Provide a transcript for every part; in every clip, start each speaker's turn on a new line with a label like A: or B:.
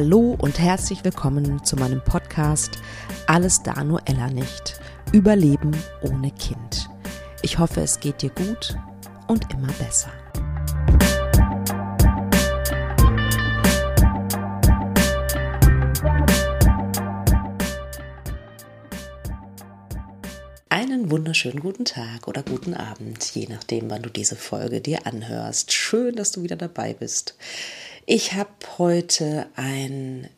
A: Hallo und herzlich willkommen zu meinem Podcast Alles da nur Ella nicht. Überleben ohne Kind. Ich hoffe, es geht dir gut und immer besser. Einen wunderschönen guten Tag oder guten Abend, je nachdem, wann du diese Folge dir anhörst. Schön, dass du wieder dabei bist. Ich habe heute ein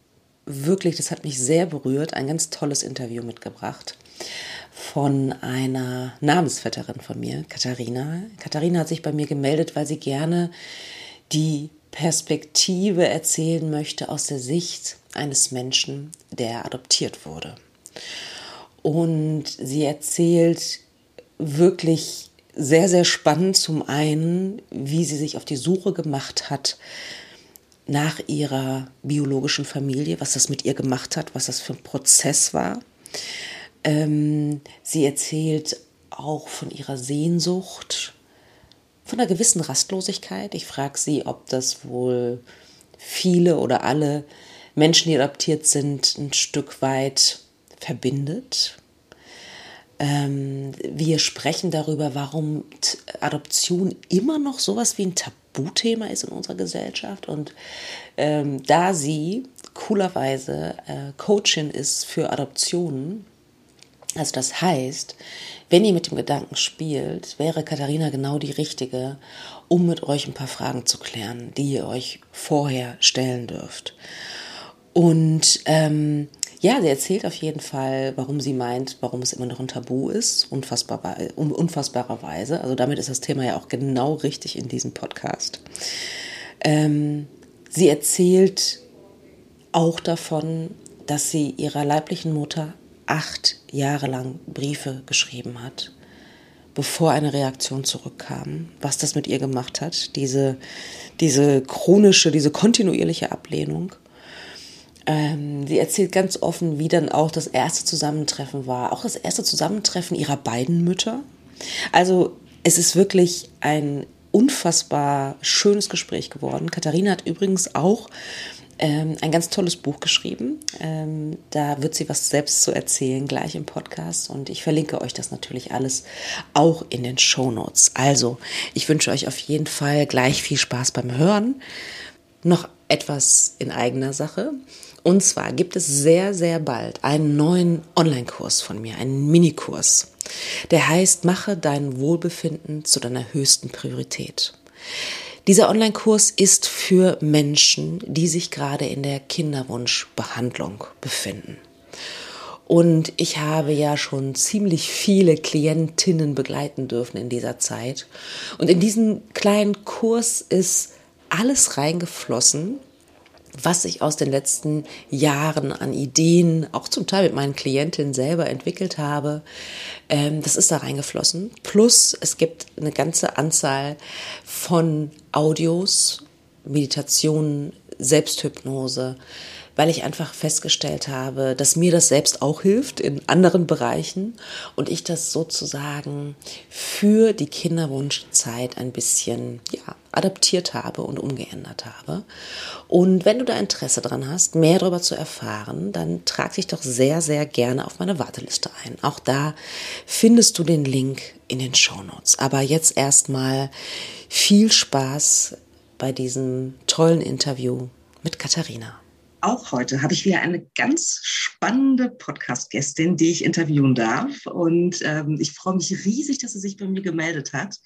A: wirklich, das hat mich sehr berührt, ein ganz tolles Interview mitgebracht von einer Namensvetterin von mir, Katharina. Katharina hat sich bei mir gemeldet, weil sie gerne die Perspektive erzählen möchte aus der Sicht eines Menschen, der adoptiert wurde. Und sie erzählt wirklich sehr, sehr spannend zum einen, wie sie sich auf die Suche gemacht hat nach ihrer biologischen Familie, was das mit ihr gemacht hat, was das für ein Prozess war. Ähm, sie erzählt auch von ihrer Sehnsucht, von einer gewissen Rastlosigkeit. Ich frage sie, ob das wohl viele oder alle Menschen, die adoptiert sind, ein Stück weit verbindet. Ähm, wir sprechen darüber, warum Adoption immer noch sowas wie ein Tabuthema ist in unserer Gesellschaft. Und ähm, da sie coolerweise äh, Coachin ist für Adoptionen, also das heißt, wenn ihr mit dem Gedanken spielt, wäre Katharina genau die richtige, um mit euch ein paar Fragen zu klären, die ihr euch vorher stellen dürft. Und ähm, ja, sie erzählt auf jeden Fall, warum sie meint, warum es immer noch ein Tabu ist, unfassbar, unfassbarerweise. Also damit ist das Thema ja auch genau richtig in diesem Podcast. Ähm, sie erzählt auch davon, dass sie ihrer leiblichen Mutter acht Jahre lang Briefe geschrieben hat, bevor eine Reaktion zurückkam, was das mit ihr gemacht hat, diese, diese chronische, diese kontinuierliche Ablehnung. Ähm, sie erzählt ganz offen, wie dann auch das erste Zusammentreffen war, auch das erste Zusammentreffen ihrer beiden Mütter. Also es ist wirklich ein unfassbar schönes Gespräch geworden. Katharina hat übrigens auch ähm, ein ganz tolles Buch geschrieben. Ähm, da wird sie was selbst zu erzählen, gleich im Podcast. Und ich verlinke euch das natürlich alles auch in den Show Notes. Also, ich wünsche euch auf jeden Fall gleich viel Spaß beim Hören. Noch etwas in eigener Sache. Und zwar gibt es sehr, sehr bald einen neuen Online-Kurs von mir, einen Minikurs. Der heißt, mache dein Wohlbefinden zu deiner höchsten Priorität. Dieser Online-Kurs ist für Menschen, die sich gerade in der Kinderwunschbehandlung befinden. Und ich habe ja schon ziemlich viele Klientinnen begleiten dürfen in dieser Zeit. Und in diesen kleinen Kurs ist alles reingeflossen, was ich aus den letzten Jahren an Ideen, auch zum Teil mit meinen Klientinnen selber entwickelt habe, ähm, das ist da reingeflossen. Plus es gibt eine ganze Anzahl von Audios, Meditationen, Selbsthypnose, weil ich einfach festgestellt habe, dass mir das selbst auch hilft in anderen Bereichen und ich das sozusagen für die Kinderwunschzeit ein bisschen ja, adaptiert habe und umgeändert habe. Und wenn du da Interesse dran hast, mehr darüber zu erfahren, dann trag dich doch sehr, sehr gerne auf meine Warteliste ein. Auch da findest du den Link in den Show Notes. Aber jetzt erstmal viel Spaß bei diesem tollen Interview mit Katharina.
B: Auch heute habe ich wieder eine ganz spannende Podcast-Gästin, die ich interviewen darf. Und ähm, ich freue mich riesig, dass sie sich bei mir gemeldet hat,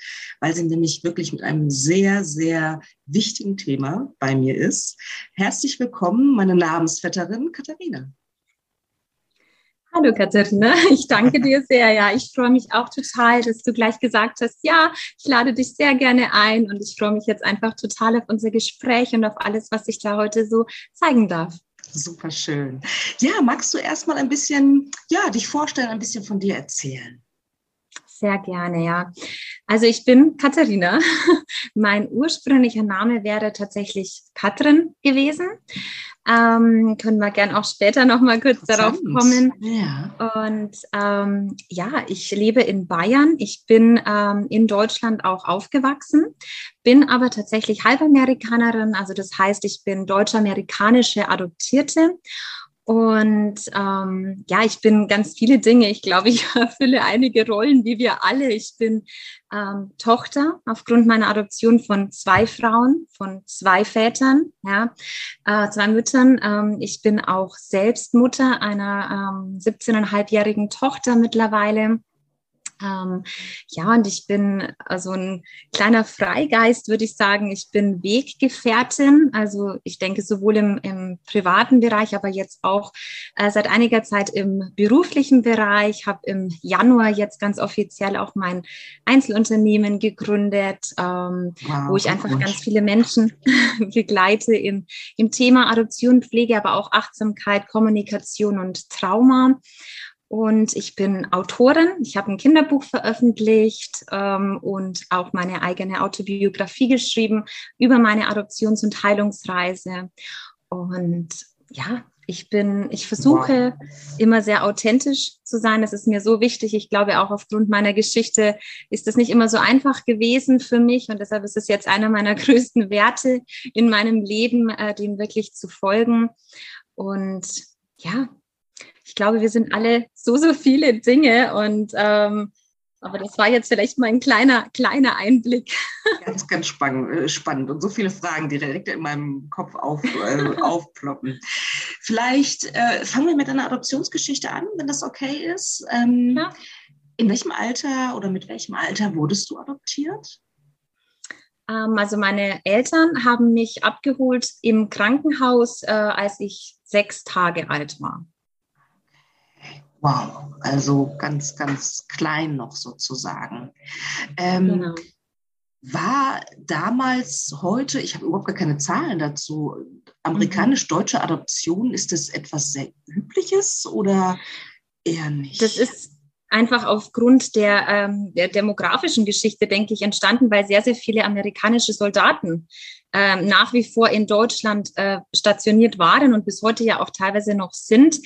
B: weil sie nämlich wirklich mit einem sehr, sehr wichtigen Thema bei mir ist. Herzlich willkommen, meine Namensvetterin Katharina.
C: Hallo Katharina, ich danke dir sehr. Ja, ich freue mich auch total, dass du gleich gesagt hast, ja, ich lade dich sehr gerne ein und ich freue mich jetzt einfach total auf unser Gespräch und auf alles, was ich da heute so zeigen darf.
B: Super schön. Ja, magst du erstmal ein bisschen, ja, dich vorstellen, ein bisschen von dir erzählen?
C: Sehr gerne, ja. Also ich bin Katharina. Mein ursprünglicher Name wäre tatsächlich Katrin gewesen. Ähm, können wir gern auch später noch mal kurz darauf kommen. Ja. Und ähm, ja, ich lebe in Bayern. Ich bin ähm, in Deutschland auch aufgewachsen, bin aber tatsächlich Halbamerikanerin. Also das heißt, ich bin deutsch-amerikanische Adoptierte und ähm, ja, ich bin ganz viele Dinge. Ich glaube, ich erfülle einige Rollen, wie wir alle. Ich bin ähm, Tochter aufgrund meiner Adoption von zwei Frauen, von zwei Vätern, ja, äh, zwei Müttern. Ähm, ich bin auch selbst Mutter einer ähm, 17,5-jährigen Tochter mittlerweile. Ähm, ja, und ich bin so also ein kleiner Freigeist, würde ich sagen. Ich bin Weggefährtin. Also ich denke sowohl im, im privaten Bereich, aber jetzt auch äh, seit einiger Zeit im beruflichen Bereich. Habe im Januar jetzt ganz offiziell auch mein Einzelunternehmen gegründet, ähm, wow, wo ich einfach gut. ganz viele Menschen begleite im, im Thema Adoption, Pflege, aber auch Achtsamkeit, Kommunikation und Trauma. Und ich bin Autorin. Ich habe ein Kinderbuch veröffentlicht ähm, und auch meine eigene Autobiografie geschrieben über meine Adoptions- und Heilungsreise. Und ja, ich bin, ich versuche wow. immer sehr authentisch zu sein. Das ist mir so wichtig. Ich glaube, auch aufgrund meiner Geschichte ist das nicht immer so einfach gewesen für mich. Und deshalb ist es jetzt einer meiner größten Werte in meinem Leben, äh, dem wirklich zu folgen. Und ja, ich glaube, wir sind alle so, so viele Dinge und ähm, aber das war jetzt vielleicht mal ein kleiner, kleiner Einblick.
B: Ganz, ganz spannend, äh, spannend und so viele Fragen, die direkt in meinem Kopf auf, äh, aufploppen. Vielleicht äh, fangen wir mit einer Adoptionsgeschichte an, wenn das okay ist. Ähm, ja. In welchem Alter oder mit welchem Alter wurdest du adoptiert?
C: Ähm, also meine Eltern haben mich abgeholt im Krankenhaus, äh, als ich sechs Tage alt war.
B: Wow, also ganz, ganz klein noch sozusagen. Ähm, genau. War damals, heute, ich habe überhaupt gar keine Zahlen dazu, amerikanisch-deutsche Adoption, ist das etwas sehr Übliches oder eher nicht?
C: Das ist einfach aufgrund der, ähm, der demografischen Geschichte, denke ich, entstanden, weil sehr, sehr viele amerikanische Soldaten ähm, nach wie vor in Deutschland äh, stationiert waren und bis heute ja auch teilweise noch sind.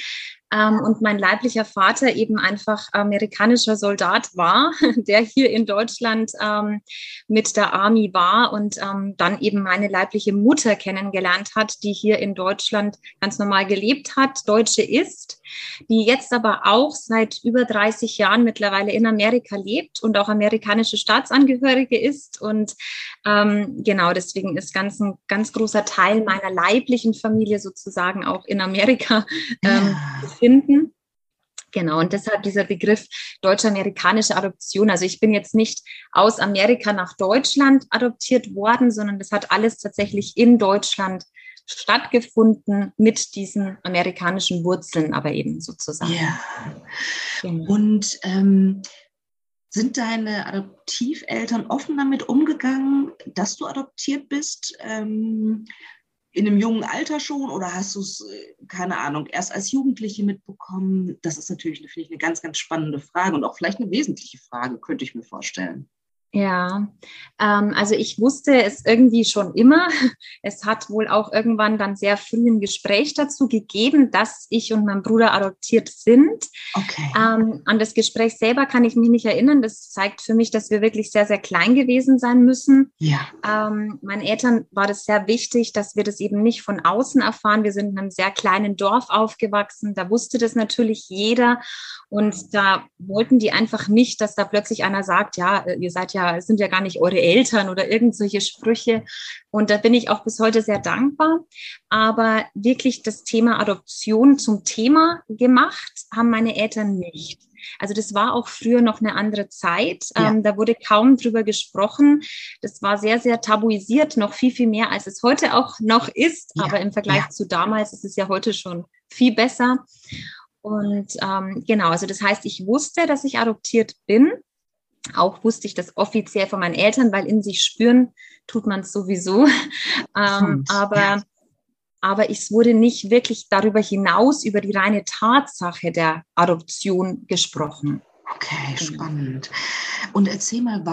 C: Ähm, und mein leiblicher Vater eben einfach amerikanischer Soldat war, der hier in Deutschland ähm, mit der Army war und ähm, dann eben meine leibliche Mutter kennengelernt hat, die hier in Deutschland ganz normal gelebt hat, Deutsche ist, die jetzt aber auch seit über 30 Jahren mittlerweile in Amerika lebt und auch amerikanische Staatsangehörige ist. Und ähm, genau deswegen ist ganz ein ganz großer Teil meiner leiblichen Familie sozusagen auch in Amerika ähm, ja finden. Genau, und deshalb dieser Begriff deutsch-amerikanische Adoption. Also ich bin jetzt nicht aus Amerika nach Deutschland adoptiert worden, sondern das hat alles tatsächlich in Deutschland stattgefunden mit diesen amerikanischen Wurzeln, aber eben sozusagen. Ja.
B: Genau. Und ähm, sind deine Adoptiveltern offen damit umgegangen, dass du adoptiert bist? Ähm, in einem jungen Alter schon oder hast du es, äh, keine Ahnung, erst als Jugendliche mitbekommen? Das ist natürlich, finde ich, eine ganz, ganz spannende Frage und auch vielleicht eine wesentliche Frage, könnte ich mir vorstellen.
C: Ja, ähm, also ich wusste es irgendwie schon immer. Es hat wohl auch irgendwann dann sehr früh ein Gespräch dazu gegeben, dass ich und mein Bruder adoptiert sind. Okay. Ähm, an das Gespräch selber kann ich mich nicht erinnern. Das zeigt für mich, dass wir wirklich sehr, sehr klein gewesen sein müssen. Ja. Ähm, meinen Eltern war das sehr wichtig, dass wir das eben nicht von außen erfahren. Wir sind in einem sehr kleinen Dorf aufgewachsen. Da wusste das natürlich jeder. Und da wollten die einfach nicht, dass da plötzlich einer sagt, ja, ihr seid ja, sind ja gar nicht eure Eltern oder irgend solche Sprüche. Und da bin ich auch bis heute sehr dankbar. Aber wirklich das Thema Adoption zum Thema gemacht haben meine Eltern nicht. Also das war auch früher noch eine andere Zeit. Ja. Ähm, da wurde kaum drüber gesprochen. Das war sehr, sehr tabuisiert, noch viel, viel mehr, als es heute auch noch ist. Ja. Aber im Vergleich ja. zu damals ist es ja heute schon viel besser. Und ähm, genau, also das heißt, ich wusste, dass ich adoptiert bin. Auch wusste ich das offiziell von meinen Eltern, weil in sich spüren tut man es sowieso. ähm, aber ja. aber es wurde nicht wirklich darüber hinaus über die reine Tatsache der Adoption gesprochen.
B: Okay, genau. spannend. Und erzähl mal,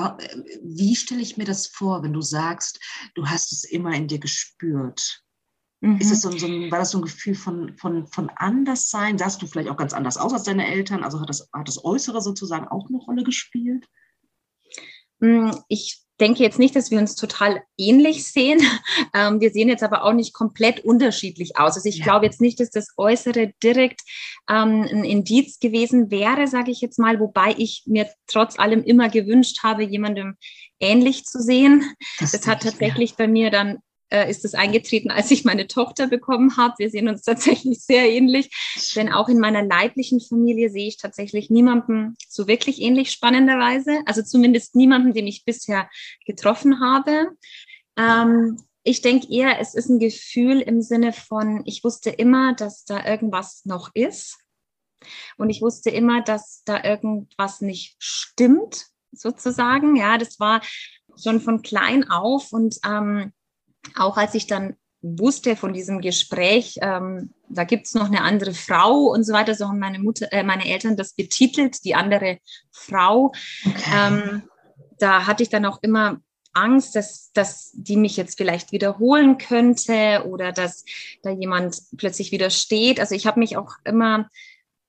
B: wie stelle ich mir das vor, wenn du sagst, du hast es immer in dir gespürt? Mhm. Ist es so, so ein, war das so ein Gefühl von, von, von Anderssein? Sahst du vielleicht auch ganz anders aus als deine Eltern? Also hat das, hat das Äußere sozusagen auch eine Rolle gespielt?
C: Mm, ich denke jetzt nicht, dass wir uns total ähnlich sehen. Ähm, wir sehen jetzt aber auch nicht komplett unterschiedlich aus. Also ich ja. glaube jetzt nicht, dass das Äußere direkt ähm, ein Indiz gewesen wäre, sage ich jetzt mal, wobei ich mir trotz allem immer gewünscht habe, jemandem ähnlich zu sehen. Das, das hat tatsächlich ja. bei mir dann äh, ist es eingetreten, als ich meine Tochter bekommen habe. Wir sehen uns tatsächlich sehr ähnlich, denn auch in meiner leiblichen Familie sehe ich tatsächlich niemanden so wirklich ähnlich spannenderweise. Also zumindest niemanden, den ich bisher getroffen habe. Ähm, ich denke eher, es ist ein Gefühl im Sinne von, ich wusste immer, dass da irgendwas noch ist. Und ich wusste immer, dass da irgendwas nicht stimmt, sozusagen. Ja, das war schon von klein auf und ähm, auch als ich dann wusste von diesem Gespräch, ähm, da gibt es noch eine andere Frau und so weiter, so haben meine Mutter, äh, meine Eltern das betitelt, die andere Frau. Okay. Ähm, da hatte ich dann auch immer Angst, dass, dass die mich jetzt vielleicht wiederholen könnte oder dass da jemand plötzlich widersteht. Also ich habe mich auch immer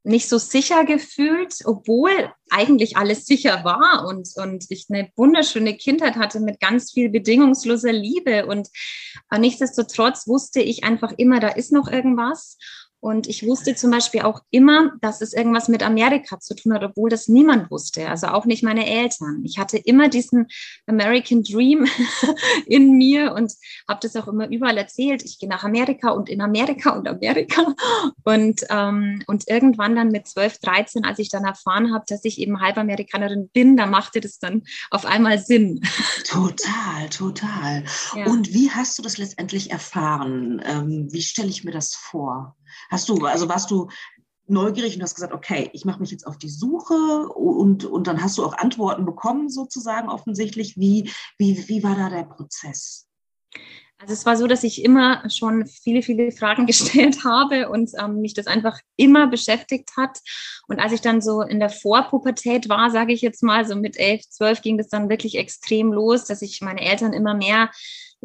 C: nicht so sicher gefühlt, obwohl eigentlich alles sicher war und, und ich eine wunderschöne Kindheit hatte mit ganz viel bedingungsloser Liebe. Und äh, nichtsdestotrotz wusste ich einfach immer, da ist noch irgendwas. Und ich wusste zum Beispiel auch immer, dass es irgendwas mit Amerika zu tun hat, obwohl das niemand wusste, also auch nicht meine Eltern. Ich hatte immer diesen American Dream in mir und habe das auch immer überall erzählt. Ich gehe nach Amerika und in Amerika und Amerika. Und, ähm, und irgendwann dann mit 12, 13, als ich dann erfahren habe, dass ich eben Halbamerikanerin bin, da machte das dann auf einmal Sinn.
B: Total, total. Ja. Und wie hast du das letztendlich erfahren? Ähm, wie stelle ich mir das vor? Hast du, also warst du neugierig und hast gesagt, okay, ich mache mich jetzt auf die Suche und, und dann hast du auch Antworten bekommen, sozusagen offensichtlich. Wie, wie, wie war da der Prozess?
C: Also es war so, dass ich immer schon viele, viele Fragen gestellt habe und ähm, mich das einfach immer beschäftigt hat. Und als ich dann so in der Vorpubertät war, sage ich jetzt mal, so mit elf, zwölf ging das dann wirklich extrem los, dass ich meine Eltern immer mehr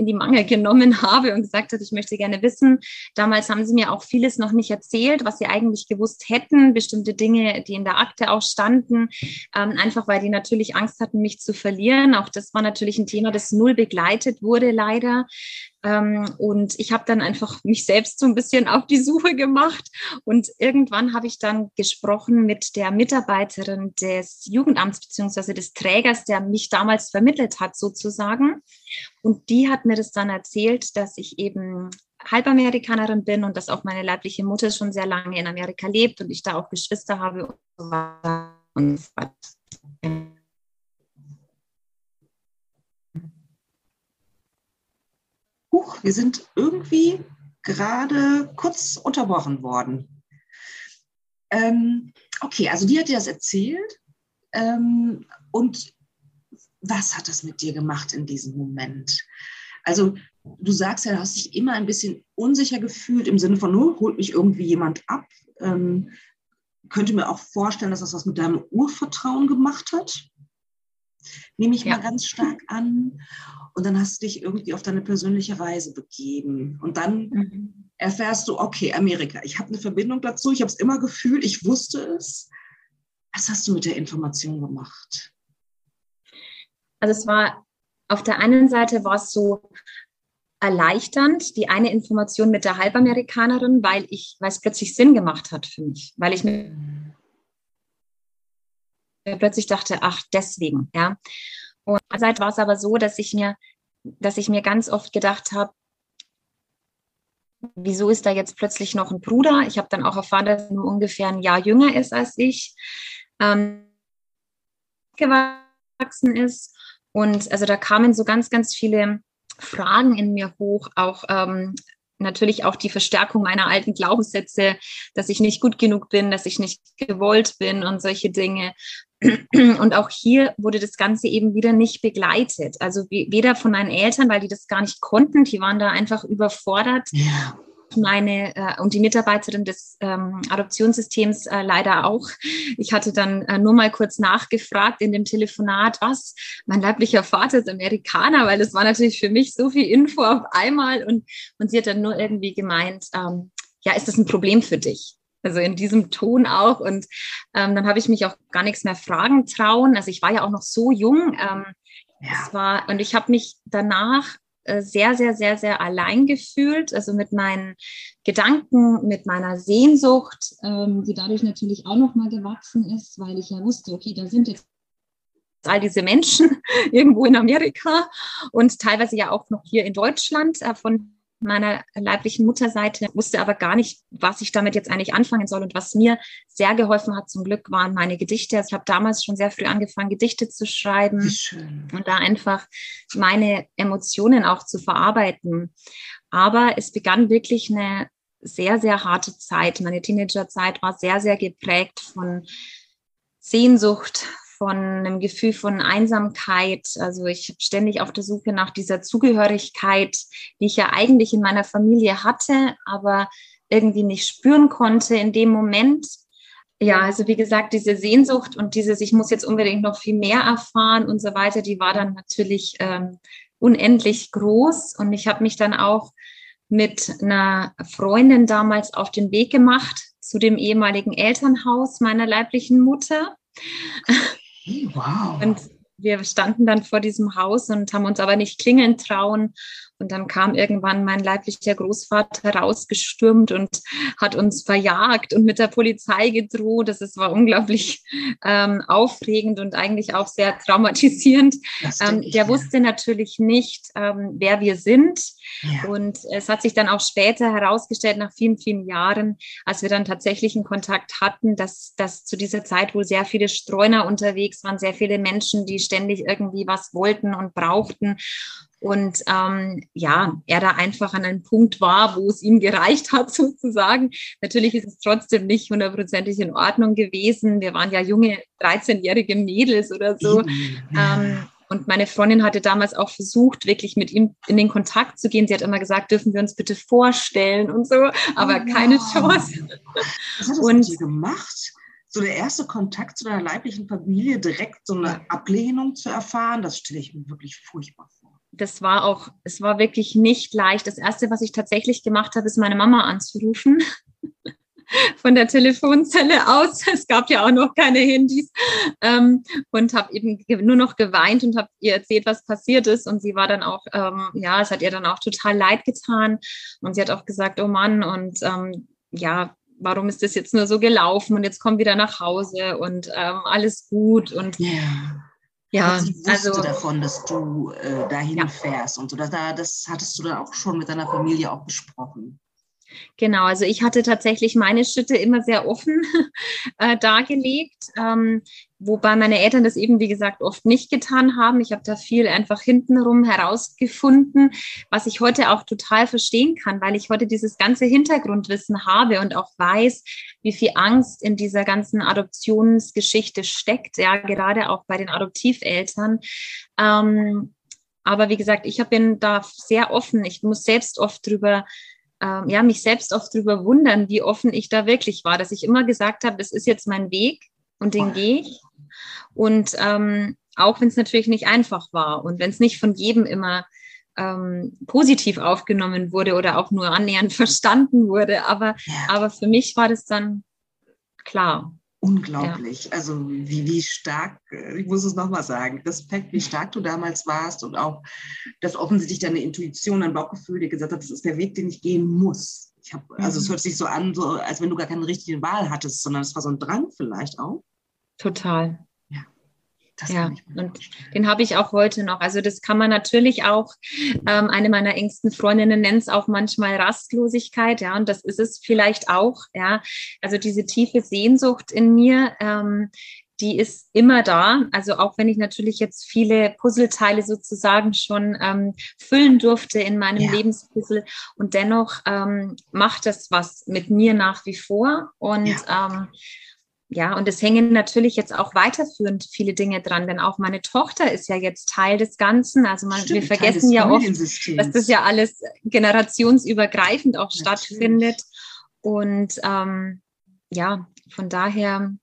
C: in die Mangel genommen habe und gesagt hat, ich möchte gerne wissen. Damals haben sie mir auch vieles noch nicht erzählt, was sie eigentlich gewusst hätten, bestimmte Dinge, die in der Akte auch standen, ähm, einfach weil die natürlich Angst hatten, mich zu verlieren. Auch das war natürlich ein Thema, das null begleitet wurde, leider. Ähm, und ich habe dann einfach mich selbst so ein bisschen auf die Suche gemacht. Und irgendwann habe ich dann gesprochen mit der Mitarbeiterin des Jugendamts beziehungsweise des Trägers, der mich damals vermittelt hat, sozusagen. Und die hat mir das dann erzählt, dass ich eben Halbamerikanerin bin und dass auch meine leibliche Mutter schon sehr lange in Amerika lebt und ich da auch Geschwister habe und so weiter und so weiter.
B: Huch, wir sind irgendwie gerade kurz unterbrochen worden. Ähm, okay, also die hat dir das erzählt. Ähm, und was hat das mit dir gemacht in diesem Moment? Also du sagst ja, du hast dich immer ein bisschen unsicher gefühlt im Sinne von, nur holt mich irgendwie jemand ab. Ähm, könnte mir auch vorstellen, dass das was mit deinem Urvertrauen gemacht hat. Nehme ich ja. mal ganz stark an. Und dann hast du dich irgendwie auf deine persönliche Reise begeben. Und dann mhm. erfährst du, okay, Amerika, ich habe eine Verbindung dazu, ich habe es immer gefühlt, ich wusste es. Was hast du mit der Information gemacht?
C: Also es war auf der einen Seite war es so erleichternd, die eine Information mit der Halbamerikanerin, weil ich, weil es plötzlich Sinn gemacht hat für mich, weil ich mir mhm. plötzlich dachte, ach, deswegen, ja. Und andererseits war es aber so, dass ich mir, dass ich mir ganz oft gedacht habe, wieso ist da jetzt plötzlich noch ein Bruder? Ich habe dann auch erfahren, dass er nur ungefähr ein Jahr jünger ist als ich, ähm, gewachsen ist. Und also da kamen so ganz, ganz viele Fragen in mir hoch, auch ähm, natürlich auch die Verstärkung meiner alten Glaubenssätze, dass ich nicht gut genug bin, dass ich nicht gewollt bin und solche Dinge. Und auch hier wurde das Ganze eben wieder nicht begleitet. Also weder von meinen Eltern, weil die das gar nicht konnten, die waren da einfach überfordert. Ja. Meine äh, und die Mitarbeiterin des ähm, Adoptionssystems äh, leider auch. Ich hatte dann äh, nur mal kurz nachgefragt in dem Telefonat, was mein leiblicher Vater ist Amerikaner, weil das war natürlich für mich so viel Info auf einmal und und sie hat dann nur irgendwie gemeint, ähm, ja, ist das ein Problem für dich? Also in diesem Ton auch. Und ähm, dann habe ich mich auch gar nichts mehr fragen trauen. Also ich war ja auch noch so jung. Ähm, ja. es war, und ich habe mich danach sehr, sehr, sehr, sehr allein gefühlt, also mit meinen Gedanken, mit meiner Sehnsucht, ähm, die dadurch natürlich auch nochmal gewachsen ist, weil ich ja wusste, okay, da sind jetzt all diese Menschen irgendwo in Amerika und teilweise ja auch noch hier in Deutschland äh, von meiner leiblichen Mutterseite, wusste aber gar nicht, was ich damit jetzt eigentlich anfangen soll. Und was mir sehr geholfen hat, zum Glück, waren meine Gedichte. Also ich habe damals schon sehr früh angefangen, Gedichte zu schreiben und da einfach meine Emotionen auch zu verarbeiten. Aber es begann wirklich eine sehr, sehr harte Zeit. Meine Teenagerzeit war sehr, sehr geprägt von Sehnsucht, von einem Gefühl von Einsamkeit. Also ich habe ständig auf der Suche nach dieser Zugehörigkeit, die ich ja eigentlich in meiner Familie hatte, aber irgendwie nicht spüren konnte in dem Moment. Ja, also wie gesagt, diese Sehnsucht und dieses, ich muss jetzt unbedingt noch viel mehr erfahren und so weiter, die war dann natürlich ähm, unendlich groß. Und ich habe mich dann auch mit einer Freundin damals auf den Weg gemacht zu dem ehemaligen Elternhaus meiner leiblichen Mutter. Wow. Und wir standen dann vor diesem Haus und haben uns aber nicht klingeln trauen. Und dann kam irgendwann mein leiblicher Großvater rausgestürmt und hat uns verjagt und mit der Polizei gedroht. Das ist, war unglaublich ähm, aufregend und eigentlich auch sehr traumatisierend. Ähm, der wusste natürlich nicht, ähm, wer wir sind. Ja. Und es hat sich dann auch später herausgestellt, nach vielen, vielen Jahren, als wir dann tatsächlich einen Kontakt hatten, dass, dass zu dieser Zeit wohl sehr viele Streuner unterwegs waren, sehr viele Menschen, die ständig irgendwie was wollten und brauchten. Und ähm, ja, er da einfach an einem Punkt war, wo es ihm gereicht hat, sozusagen. Natürlich ist es trotzdem nicht hundertprozentig in Ordnung gewesen. Wir waren ja junge 13-jährige Mädels oder so. Ähm, und meine Freundin hatte damals auch versucht, wirklich mit ihm in den Kontakt zu gehen. Sie hat immer gesagt, dürfen wir uns bitte vorstellen und so, aber oh, keine Chance.
B: Was hat das und, mit gemacht? so der erste Kontakt zu deiner leiblichen Familie, direkt so eine Ablehnung zu erfahren, das stelle ich mir wirklich furchtbar vor
C: das war auch, es war wirklich nicht leicht. Das erste, was ich tatsächlich gemacht habe, ist meine Mama anzurufen. Von der Telefonzelle aus. Es gab ja auch noch keine Handys. Ähm, und habe eben nur noch geweint und habe ihr erzählt, was passiert ist. Und sie war dann auch, ähm, ja, es hat ihr dann auch total leid getan. Und sie hat auch gesagt, oh Mann, und ähm, ja, warum ist das jetzt nur so gelaufen? Und jetzt komm wieder nach Hause und ähm, alles gut. Und
B: yeah ja, sie wusste also davon, dass du äh, dahin ja. fährst und so. Das, das hattest du dann auch schon mit deiner Familie auch besprochen.
C: Genau, also ich hatte tatsächlich meine Schritte immer sehr offen äh, dargelegt, ähm, wobei meine Eltern das eben, wie gesagt, oft nicht getan haben. Ich habe da viel einfach hintenrum herausgefunden, was ich heute auch total verstehen kann, weil ich heute dieses ganze Hintergrundwissen habe und auch weiß, wie viel Angst in dieser ganzen Adoptionsgeschichte steckt, ja, gerade auch bei den Adoptiveltern. Ähm, aber wie gesagt, ich bin da sehr offen. Ich muss selbst oft drüber ähm, ja, mich selbst oft darüber wundern, wie offen ich da wirklich war, dass ich immer gesagt habe, das ist jetzt mein Weg und den gehe ich. Und ähm, auch wenn es natürlich nicht einfach war und wenn es nicht von jedem immer ähm, positiv aufgenommen wurde oder auch nur annähernd verstanden wurde, aber, ja. aber für mich war das dann klar.
B: Unglaublich. Ja. Also wie, wie stark, äh, ich muss es nochmal sagen, Respekt, wie stark du damals warst und auch, dass offensichtlich deine Intuition, dein Bauchgefühl dir gesagt hat, das ist der Weg, den ich gehen muss. Ich hab, also es mhm. hört sich so an, so, als wenn du gar keine richtige Wahl hattest, sondern es war so ein Drang vielleicht auch.
C: Total. Das ja, und den habe ich auch heute noch. Also das kann man natürlich auch, ähm, eine meiner engsten Freundinnen nennt es auch manchmal Rastlosigkeit, ja, und das ist es vielleicht auch, ja. Also diese tiefe Sehnsucht in mir, ähm, die ist immer da. Also auch wenn ich natürlich jetzt viele Puzzleteile sozusagen schon ähm, füllen durfte in meinem ja. Lebenspuzzle und dennoch ähm, macht das was mit mir nach wie vor und ja. ähm, ja, und es hängen natürlich jetzt auch weiterführend viele Dinge dran, denn auch meine Tochter ist ja jetzt Teil des Ganzen. Also man, Stimmt, wir vergessen ja oft, dass das ja alles generationsübergreifend auch natürlich. stattfindet. Und ähm, ja, von daher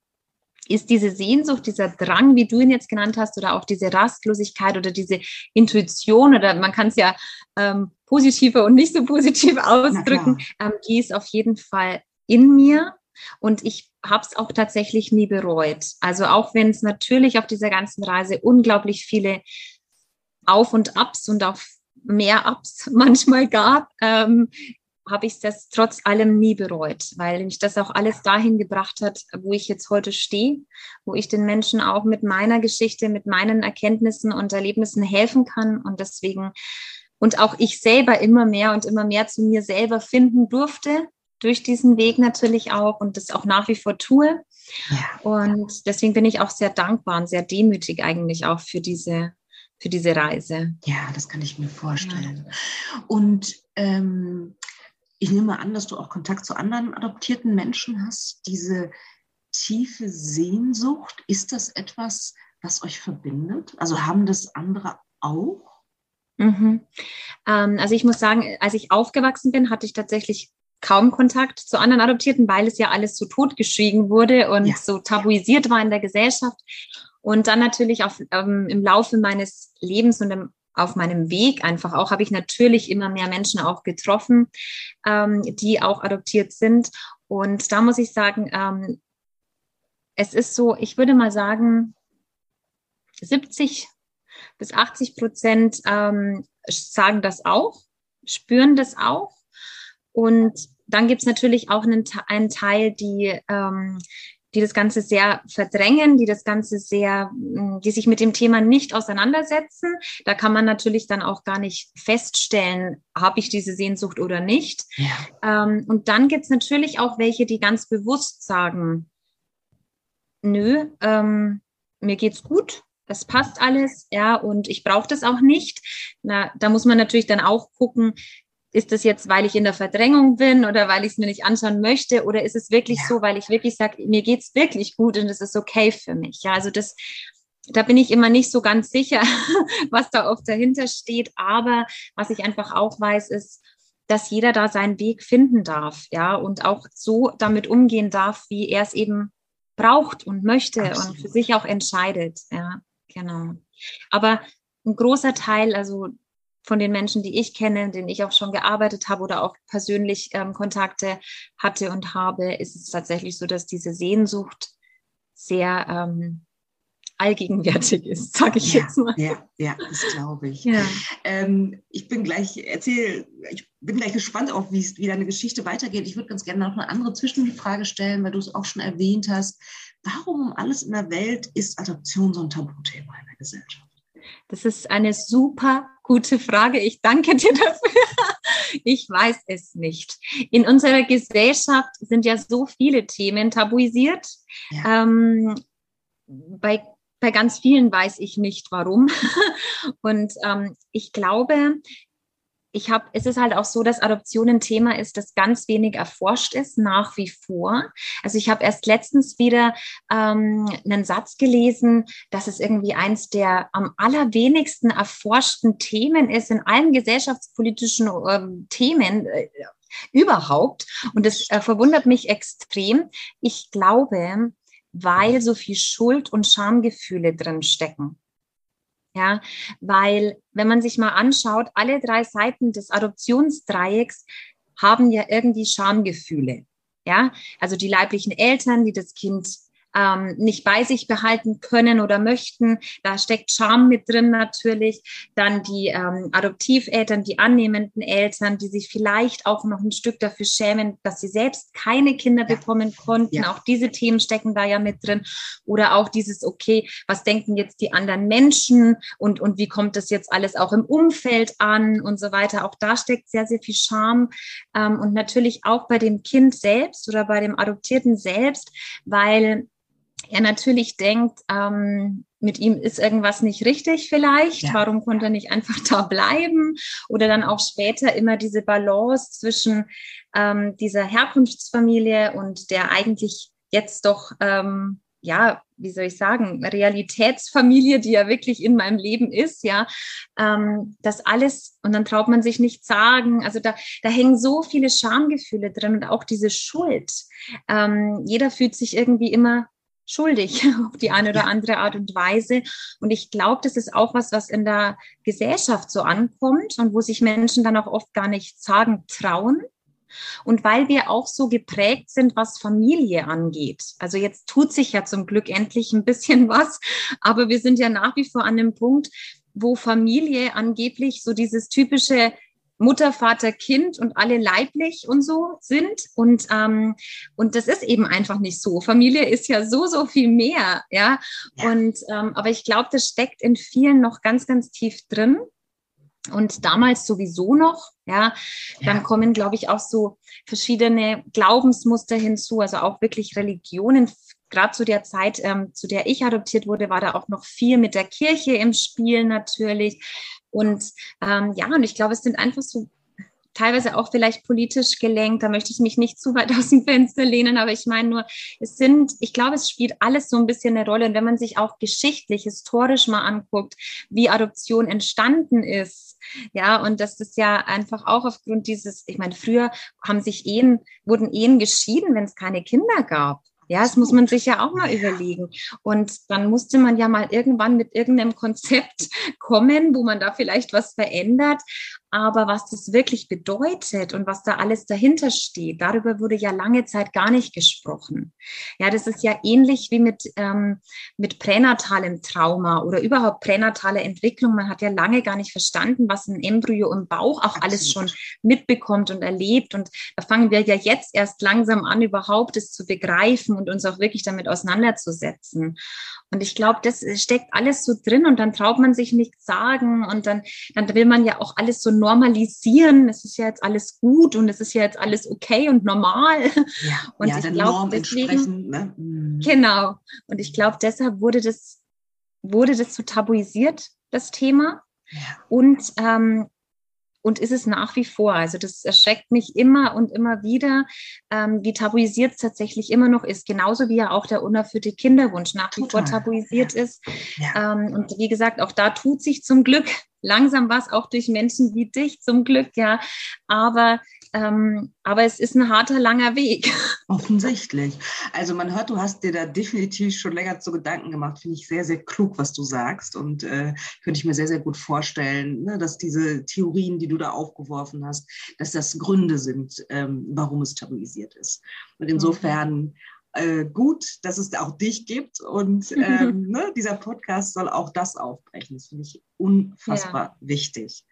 C: ist diese Sehnsucht, dieser Drang, wie du ihn jetzt genannt hast, oder auch diese Rastlosigkeit oder diese Intuition, oder man kann es ja ähm, positiver und nicht so positiv ausdrücken, ähm, die ist auf jeden Fall in mir. Und ich habe es auch tatsächlich nie bereut. Also auch wenn es natürlich auf dieser ganzen Reise unglaublich viele Auf und Abs und auch mehr Ups manchmal gab, ähm, habe ich das trotz allem nie bereut, weil mich das auch alles dahin gebracht hat, wo ich jetzt heute stehe, wo ich den Menschen auch mit meiner Geschichte, mit meinen Erkenntnissen und Erlebnissen helfen kann und deswegen und auch ich selber immer mehr und immer mehr zu mir selber finden durfte durch diesen Weg natürlich auch und das auch nach wie vor tue. Ja. Und deswegen bin ich auch sehr dankbar und sehr demütig eigentlich auch für diese, für diese Reise.
B: Ja, das kann ich mir vorstellen. Ja. Und ähm, ich nehme an, dass du auch Kontakt zu anderen adoptierten Menschen hast. Diese tiefe Sehnsucht, ist das etwas, was euch verbindet? Also haben das andere auch?
C: Mhm. Ähm, also ich muss sagen, als ich aufgewachsen bin, hatte ich tatsächlich kaum Kontakt zu anderen Adoptierten, weil es ja alles so totgeschwiegen wurde und ja. so tabuisiert war in der Gesellschaft. Und dann natürlich auf, ähm, im Laufe meines Lebens und im, auf meinem Weg einfach auch habe ich natürlich immer mehr Menschen auch getroffen, ähm, die auch adoptiert sind. Und da muss ich sagen, ähm, es ist so, ich würde mal sagen, 70 bis 80 Prozent ähm, sagen das auch, spüren das auch und dann gibt es natürlich auch einen, einen Teil, die, ähm, die das Ganze sehr verdrängen, die das Ganze sehr, hm, die sich mit dem Thema nicht auseinandersetzen. Da kann man natürlich dann auch gar nicht feststellen, habe ich diese Sehnsucht oder nicht. Ja. Ähm, und dann gibt es natürlich auch welche, die ganz bewusst sagen, nö, ähm, mir geht's gut, das passt alles, ja, und ich brauche das auch nicht. Na, da muss man natürlich dann auch gucken, ist das jetzt, weil ich in der Verdrängung bin oder weil ich es mir nicht anschauen möchte oder ist es wirklich ja. so, weil ich wirklich sage, mir geht's wirklich gut und es ist okay für mich. Ja, also das, da bin ich immer nicht so ganz sicher, was da oft dahinter steht. Aber was ich einfach auch weiß, ist, dass jeder da seinen Weg finden darf, ja, und auch so damit umgehen darf, wie er es eben braucht und möchte Absolut. und für sich auch entscheidet, ja, genau. Aber ein großer Teil, also von den Menschen, die ich kenne, denen ich auch schon gearbeitet habe oder auch persönlich ähm, Kontakte hatte und habe, ist es tatsächlich so, dass diese Sehnsucht sehr ähm, allgegenwärtig ist, sage ich
B: ja,
C: jetzt mal.
B: Ja, ja, das glaube ich. Ja. Ähm, ich bin gleich, erzähl, ich bin gleich gespannt auf, wie, wie deine Geschichte weitergeht. Ich würde ganz gerne noch eine andere Zwischenfrage stellen, weil du es auch schon erwähnt hast. Warum alles in der Welt ist Adoption so ein Tabuthema in der Gesellschaft?
C: Das ist eine super gute Frage. Ich danke dir dafür. Ich weiß es nicht. In unserer Gesellschaft sind ja so viele Themen tabuisiert. Ja. Ähm, bei, bei ganz vielen weiß ich nicht warum. Und ähm, ich glaube, ich habe, es ist halt auch so, dass Adoption ein Thema ist, das ganz wenig erforscht ist, nach wie vor. Also ich habe erst letztens wieder ähm, einen Satz gelesen, dass es irgendwie eins der am allerwenigsten erforschten Themen ist in allen gesellschaftspolitischen ähm, Themen. Äh, überhaupt. Und das äh, verwundert mich extrem. Ich glaube, weil so viel Schuld und Schamgefühle drin stecken. Ja, weil wenn man sich mal anschaut, alle drei Seiten des Adoptionsdreiecks haben ja irgendwie Schamgefühle. Ja, also die leiblichen Eltern, die das Kind ähm, nicht bei sich behalten können oder möchten. Da steckt Scham mit drin natürlich. Dann die ähm, Adoptiveltern, die annehmenden Eltern, die sich vielleicht auch noch ein Stück dafür schämen, dass sie selbst keine Kinder ja. bekommen konnten. Ja. Auch diese Themen stecken da ja mit drin. Oder auch dieses, okay, was denken jetzt die anderen Menschen und, und wie kommt das jetzt alles auch im Umfeld an und so weiter. Auch da steckt sehr, sehr viel Scham. Ähm, und natürlich auch bei dem Kind selbst oder bei dem Adoptierten selbst, weil er natürlich denkt, ähm, mit ihm ist irgendwas nicht richtig vielleicht, ja. warum konnte er nicht einfach da bleiben? Oder dann auch später immer diese Balance zwischen ähm, dieser Herkunftsfamilie und der eigentlich jetzt doch ähm, ja, wie soll ich sagen, Realitätsfamilie, die ja wirklich in meinem Leben ist, ja, ähm, das alles, und dann traut man sich nicht sagen. Also da, da hängen so viele Schamgefühle drin und auch diese Schuld. Ähm, jeder fühlt sich irgendwie immer schuldig auf die eine oder andere Art und Weise. Und ich glaube, das ist auch was, was in der Gesellschaft so ankommt und wo sich Menschen dann auch oft gar nicht sagen trauen. Und weil wir auch so geprägt sind, was Familie angeht. Also jetzt tut sich ja zum Glück endlich ein bisschen was, aber wir sind ja nach wie vor an dem Punkt, wo Familie angeblich so dieses typische Mutter, Vater, Kind und alle leiblich und so sind. Und, ähm, und das ist eben einfach nicht so. Familie ist ja so, so viel mehr. Ja. ja. Und ähm, aber ich glaube, das steckt in vielen noch ganz, ganz tief drin. Und damals sowieso noch, ja, dann ja. kommen, glaube ich, auch so verschiedene Glaubensmuster hinzu, also auch wirklich Religionen. Gerade zu der Zeit, ähm, zu der ich adoptiert wurde, war da auch noch viel mit der Kirche im Spiel natürlich. Und ähm, ja, und ich glaube, es sind einfach so teilweise auch vielleicht politisch gelenkt. Da möchte ich mich nicht zu weit aus dem Fenster lehnen, aber ich meine nur, es sind, ich glaube, es spielt alles so ein bisschen eine Rolle. Und wenn man sich auch geschichtlich, historisch mal anguckt, wie Adoption entstanden ist, ja, und das ist ja einfach auch aufgrund dieses, ich meine, früher haben sich Ehen, wurden Ehen geschieden, wenn es keine Kinder gab. Ja, das muss man sich ja auch mal überlegen. Und dann musste man ja mal irgendwann mit irgendeinem Konzept kommen, wo man da vielleicht was verändert. Aber was das wirklich bedeutet und was da alles dahinter steht, darüber wurde ja lange Zeit gar nicht gesprochen. Ja, das ist ja ähnlich wie mit, ähm, mit pränatalem Trauma oder überhaupt pränatale Entwicklung. Man hat ja lange gar nicht verstanden, was ein Embryo im Bauch auch Absolut. alles schon mitbekommt und erlebt. Und da fangen wir ja jetzt erst langsam an, überhaupt es zu begreifen und uns auch wirklich damit auseinanderzusetzen. Und ich glaube, das steckt alles so drin und dann traut man sich nichts sagen und dann, dann will man ja auch alles so normalisieren. Es ist ja jetzt alles gut und es ist ja jetzt alles okay und normal. Ja, und ja, ich glaube, deswegen, ne? Mhm. genau. Und ich glaube, deshalb wurde das, wurde das so tabuisiert, das Thema. Ja. Und ähm, und ist es nach wie vor. Also das erschreckt mich immer und immer wieder, ähm, wie tabuisiert es tatsächlich immer noch ist. Genauso wie ja auch der unerfüllte Kinderwunsch nach wie vor tabuisiert ja. ist. Ja. Ähm, und wie gesagt, auch da tut sich zum Glück langsam was, auch durch Menschen wie dich zum Glück, ja. Aber ähm, aber es ist ein harter, langer Weg.
B: Offensichtlich. Also man hört, du hast dir da definitiv schon länger zu Gedanken gemacht. Finde ich sehr, sehr klug, was du sagst. Und äh, könnte ich mir sehr, sehr gut vorstellen, ne, dass diese Theorien, die du da aufgeworfen hast, dass das Gründe sind, ähm, warum es tabuisiert ist. Und insofern äh, gut, dass es auch dich gibt. Und ähm, ne, dieser Podcast soll auch das aufbrechen. Das finde ich unfassbar ja. wichtig.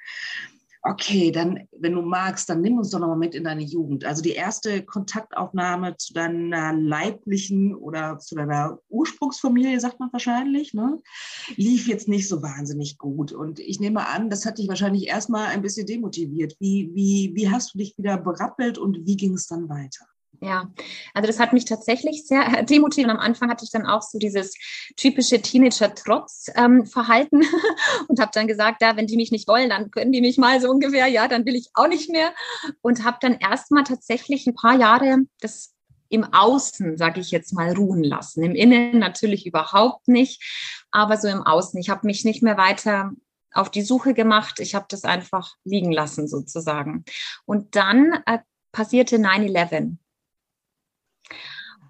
B: Okay, dann, wenn du magst, dann nimm uns doch nochmal mit in deine Jugend. Also die erste Kontaktaufnahme zu deiner leiblichen oder zu deiner Ursprungsfamilie, sagt man wahrscheinlich, ne? lief jetzt nicht so wahnsinnig gut. Und ich nehme an, das hat dich wahrscheinlich erstmal ein bisschen demotiviert. Wie, wie, wie hast du dich wieder berappelt und wie ging es dann weiter?
C: Ja, also das hat mich tatsächlich sehr demotiviert. Am Anfang hatte ich dann auch so dieses typische Teenager-Trotz-Verhalten ähm, und habe dann gesagt, ja, wenn die mich nicht wollen, dann können die mich mal so ungefähr, ja, dann will ich auch nicht mehr. Und habe dann erstmal tatsächlich ein paar Jahre das im Außen, sage ich jetzt mal, ruhen lassen. Im Innen natürlich überhaupt nicht, aber so im Außen. Ich habe mich nicht mehr weiter auf die Suche gemacht. Ich habe das einfach liegen lassen sozusagen. Und dann äh, passierte 9-11.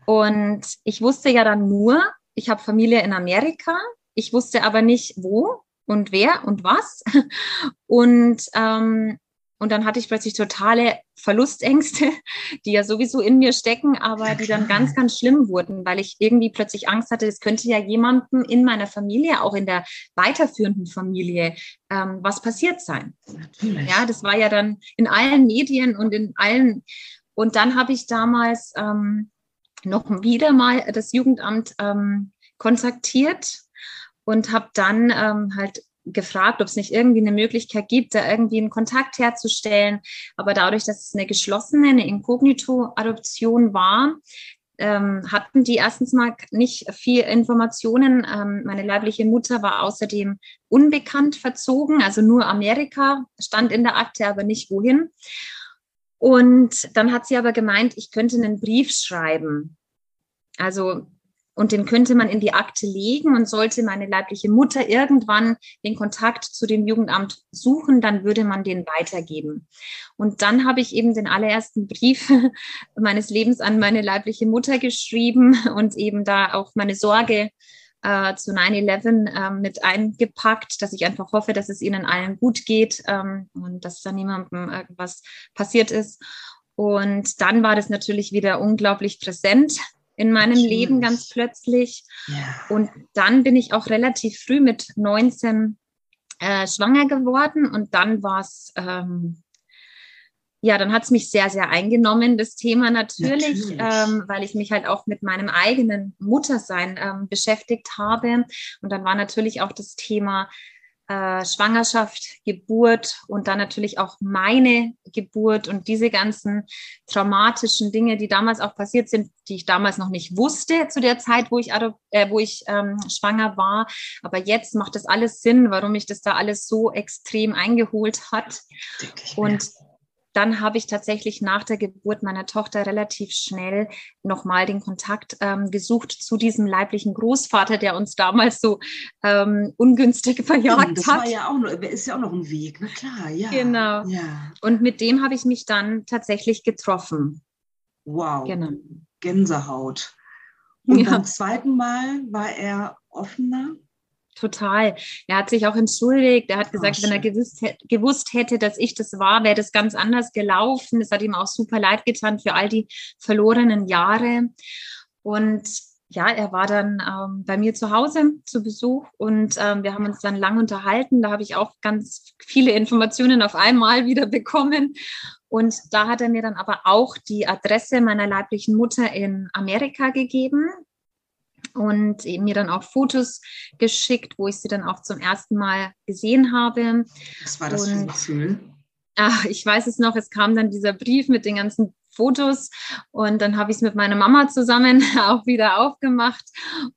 C: Und ich wusste ja dann nur, ich habe Familie in Amerika. Ich wusste aber nicht, wo und wer und was. Und, ähm, und dann hatte ich plötzlich totale Verlustängste, die ja sowieso in mir stecken, aber die dann ganz, ganz schlimm wurden, weil ich irgendwie plötzlich Angst hatte, es könnte ja jemandem in meiner Familie, auch in der weiterführenden Familie, ähm, was passiert sein. Natürlich. Ja, das war ja dann in allen Medien und in allen. Und dann habe ich damals ähm, noch wieder mal das Jugendamt ähm, kontaktiert und habe dann ähm, halt gefragt, ob es nicht irgendwie eine Möglichkeit gibt, da irgendwie einen Kontakt herzustellen. Aber dadurch, dass es eine geschlossene, eine Inkognito-Adoption war, ähm, hatten die erstens mal nicht viel Informationen. Ähm, meine leibliche Mutter war außerdem unbekannt verzogen, also nur Amerika stand in der Akte, aber nicht wohin. Und dann hat sie aber gemeint, ich könnte einen Brief schreiben Also und den könnte man in die Akte legen und sollte meine leibliche Mutter irgendwann den Kontakt zu dem Jugendamt suchen, dann würde man den weitergeben. Und dann habe ich eben den allerersten Brief meines Lebens an meine leibliche Mutter geschrieben und eben da auch meine Sorge äh, zu 9-11 äh, mit eingepackt, dass ich einfach hoffe, dass es ihnen allen gut geht ähm, und dass da niemandem irgendwas passiert ist. Und dann war das natürlich wieder unglaublich präsent, in meinem Natürlich. Leben ganz plötzlich. Ja. Und dann bin ich auch relativ früh mit 19 äh, schwanger geworden und dann war es, ähm, ja, dann hat es mich sehr, sehr eingenommen, das Thema natürlich, natürlich. Ähm, weil ich mich halt auch mit meinem eigenen Muttersein ähm, beschäftigt habe. Und dann war natürlich auch das Thema äh, Schwangerschaft, Geburt und dann natürlich auch meine Geburt und diese ganzen traumatischen Dinge, die damals auch passiert sind, die ich damals noch nicht wusste zu der Zeit, wo ich, äh, wo ich ähm, schwanger war. Aber jetzt macht das alles Sinn, warum mich das da alles so extrem eingeholt hat. Und dann habe ich tatsächlich nach der Geburt meiner Tochter relativ schnell nochmal den Kontakt ähm, gesucht zu diesem leiblichen Großvater, der uns damals so ähm, ungünstig verjagt
B: das
C: hat.
B: Das ja auch noch, ist ja auch noch ein Weg, na klar, ja.
C: Genau. Ja. Und mit dem habe ich mich dann tatsächlich getroffen.
B: Wow. Genau. Gänsehaut. Und ja. beim zweiten Mal war er offener?
C: Total. Er hat sich auch entschuldigt. Er hat gesagt, oh, wenn er gewusst, gewusst, hätte, dass ich das war, wäre das ganz anders gelaufen. Es hat ihm auch super leid getan für all die verlorenen Jahre. Und ja, er war dann ähm, bei mir zu Hause zu Besuch und ähm, wir haben uns dann lang unterhalten. Da habe ich auch ganz viele Informationen auf einmal wieder bekommen. Und da hat er mir dann aber auch die Adresse meiner leiblichen Mutter in Amerika gegeben und mir dann auch Fotos geschickt, wo ich sie dann auch zum ersten Mal gesehen habe.
B: Was war das und, für ein Gefühl?
C: Ach, ich weiß es noch, es kam dann dieser Brief mit den ganzen Fotos und dann habe ich es mit meiner Mama zusammen auch wieder aufgemacht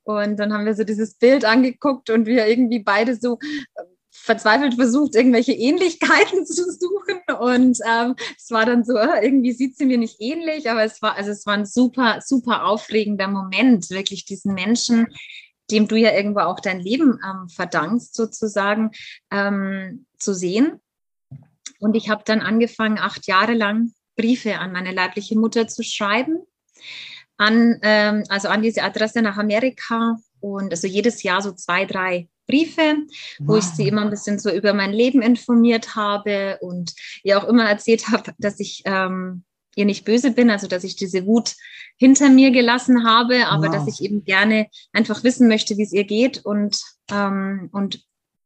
C: und dann haben wir so dieses Bild angeguckt und wir irgendwie beide so verzweifelt versucht, irgendwelche Ähnlichkeiten zu suchen. Und ähm, es war dann so, äh, irgendwie sieht sie mir nicht ähnlich, aber es war, also es war ein super, super aufregender Moment, wirklich diesen Menschen, dem du ja irgendwo auch dein Leben ähm, verdankst, sozusagen, ähm, zu sehen. Und ich habe dann angefangen, acht Jahre lang Briefe an meine leibliche Mutter zu schreiben, an, ähm, also an diese Adresse nach Amerika und also jedes Jahr so zwei, drei Briefe, wo wow. ich sie immer ein bisschen so über mein Leben informiert habe und ihr auch immer erzählt habe, dass ich ähm, ihr nicht böse bin, also dass ich diese Wut hinter mir gelassen habe, aber wow. dass ich eben gerne einfach wissen möchte, wie es ihr geht und, ähm, und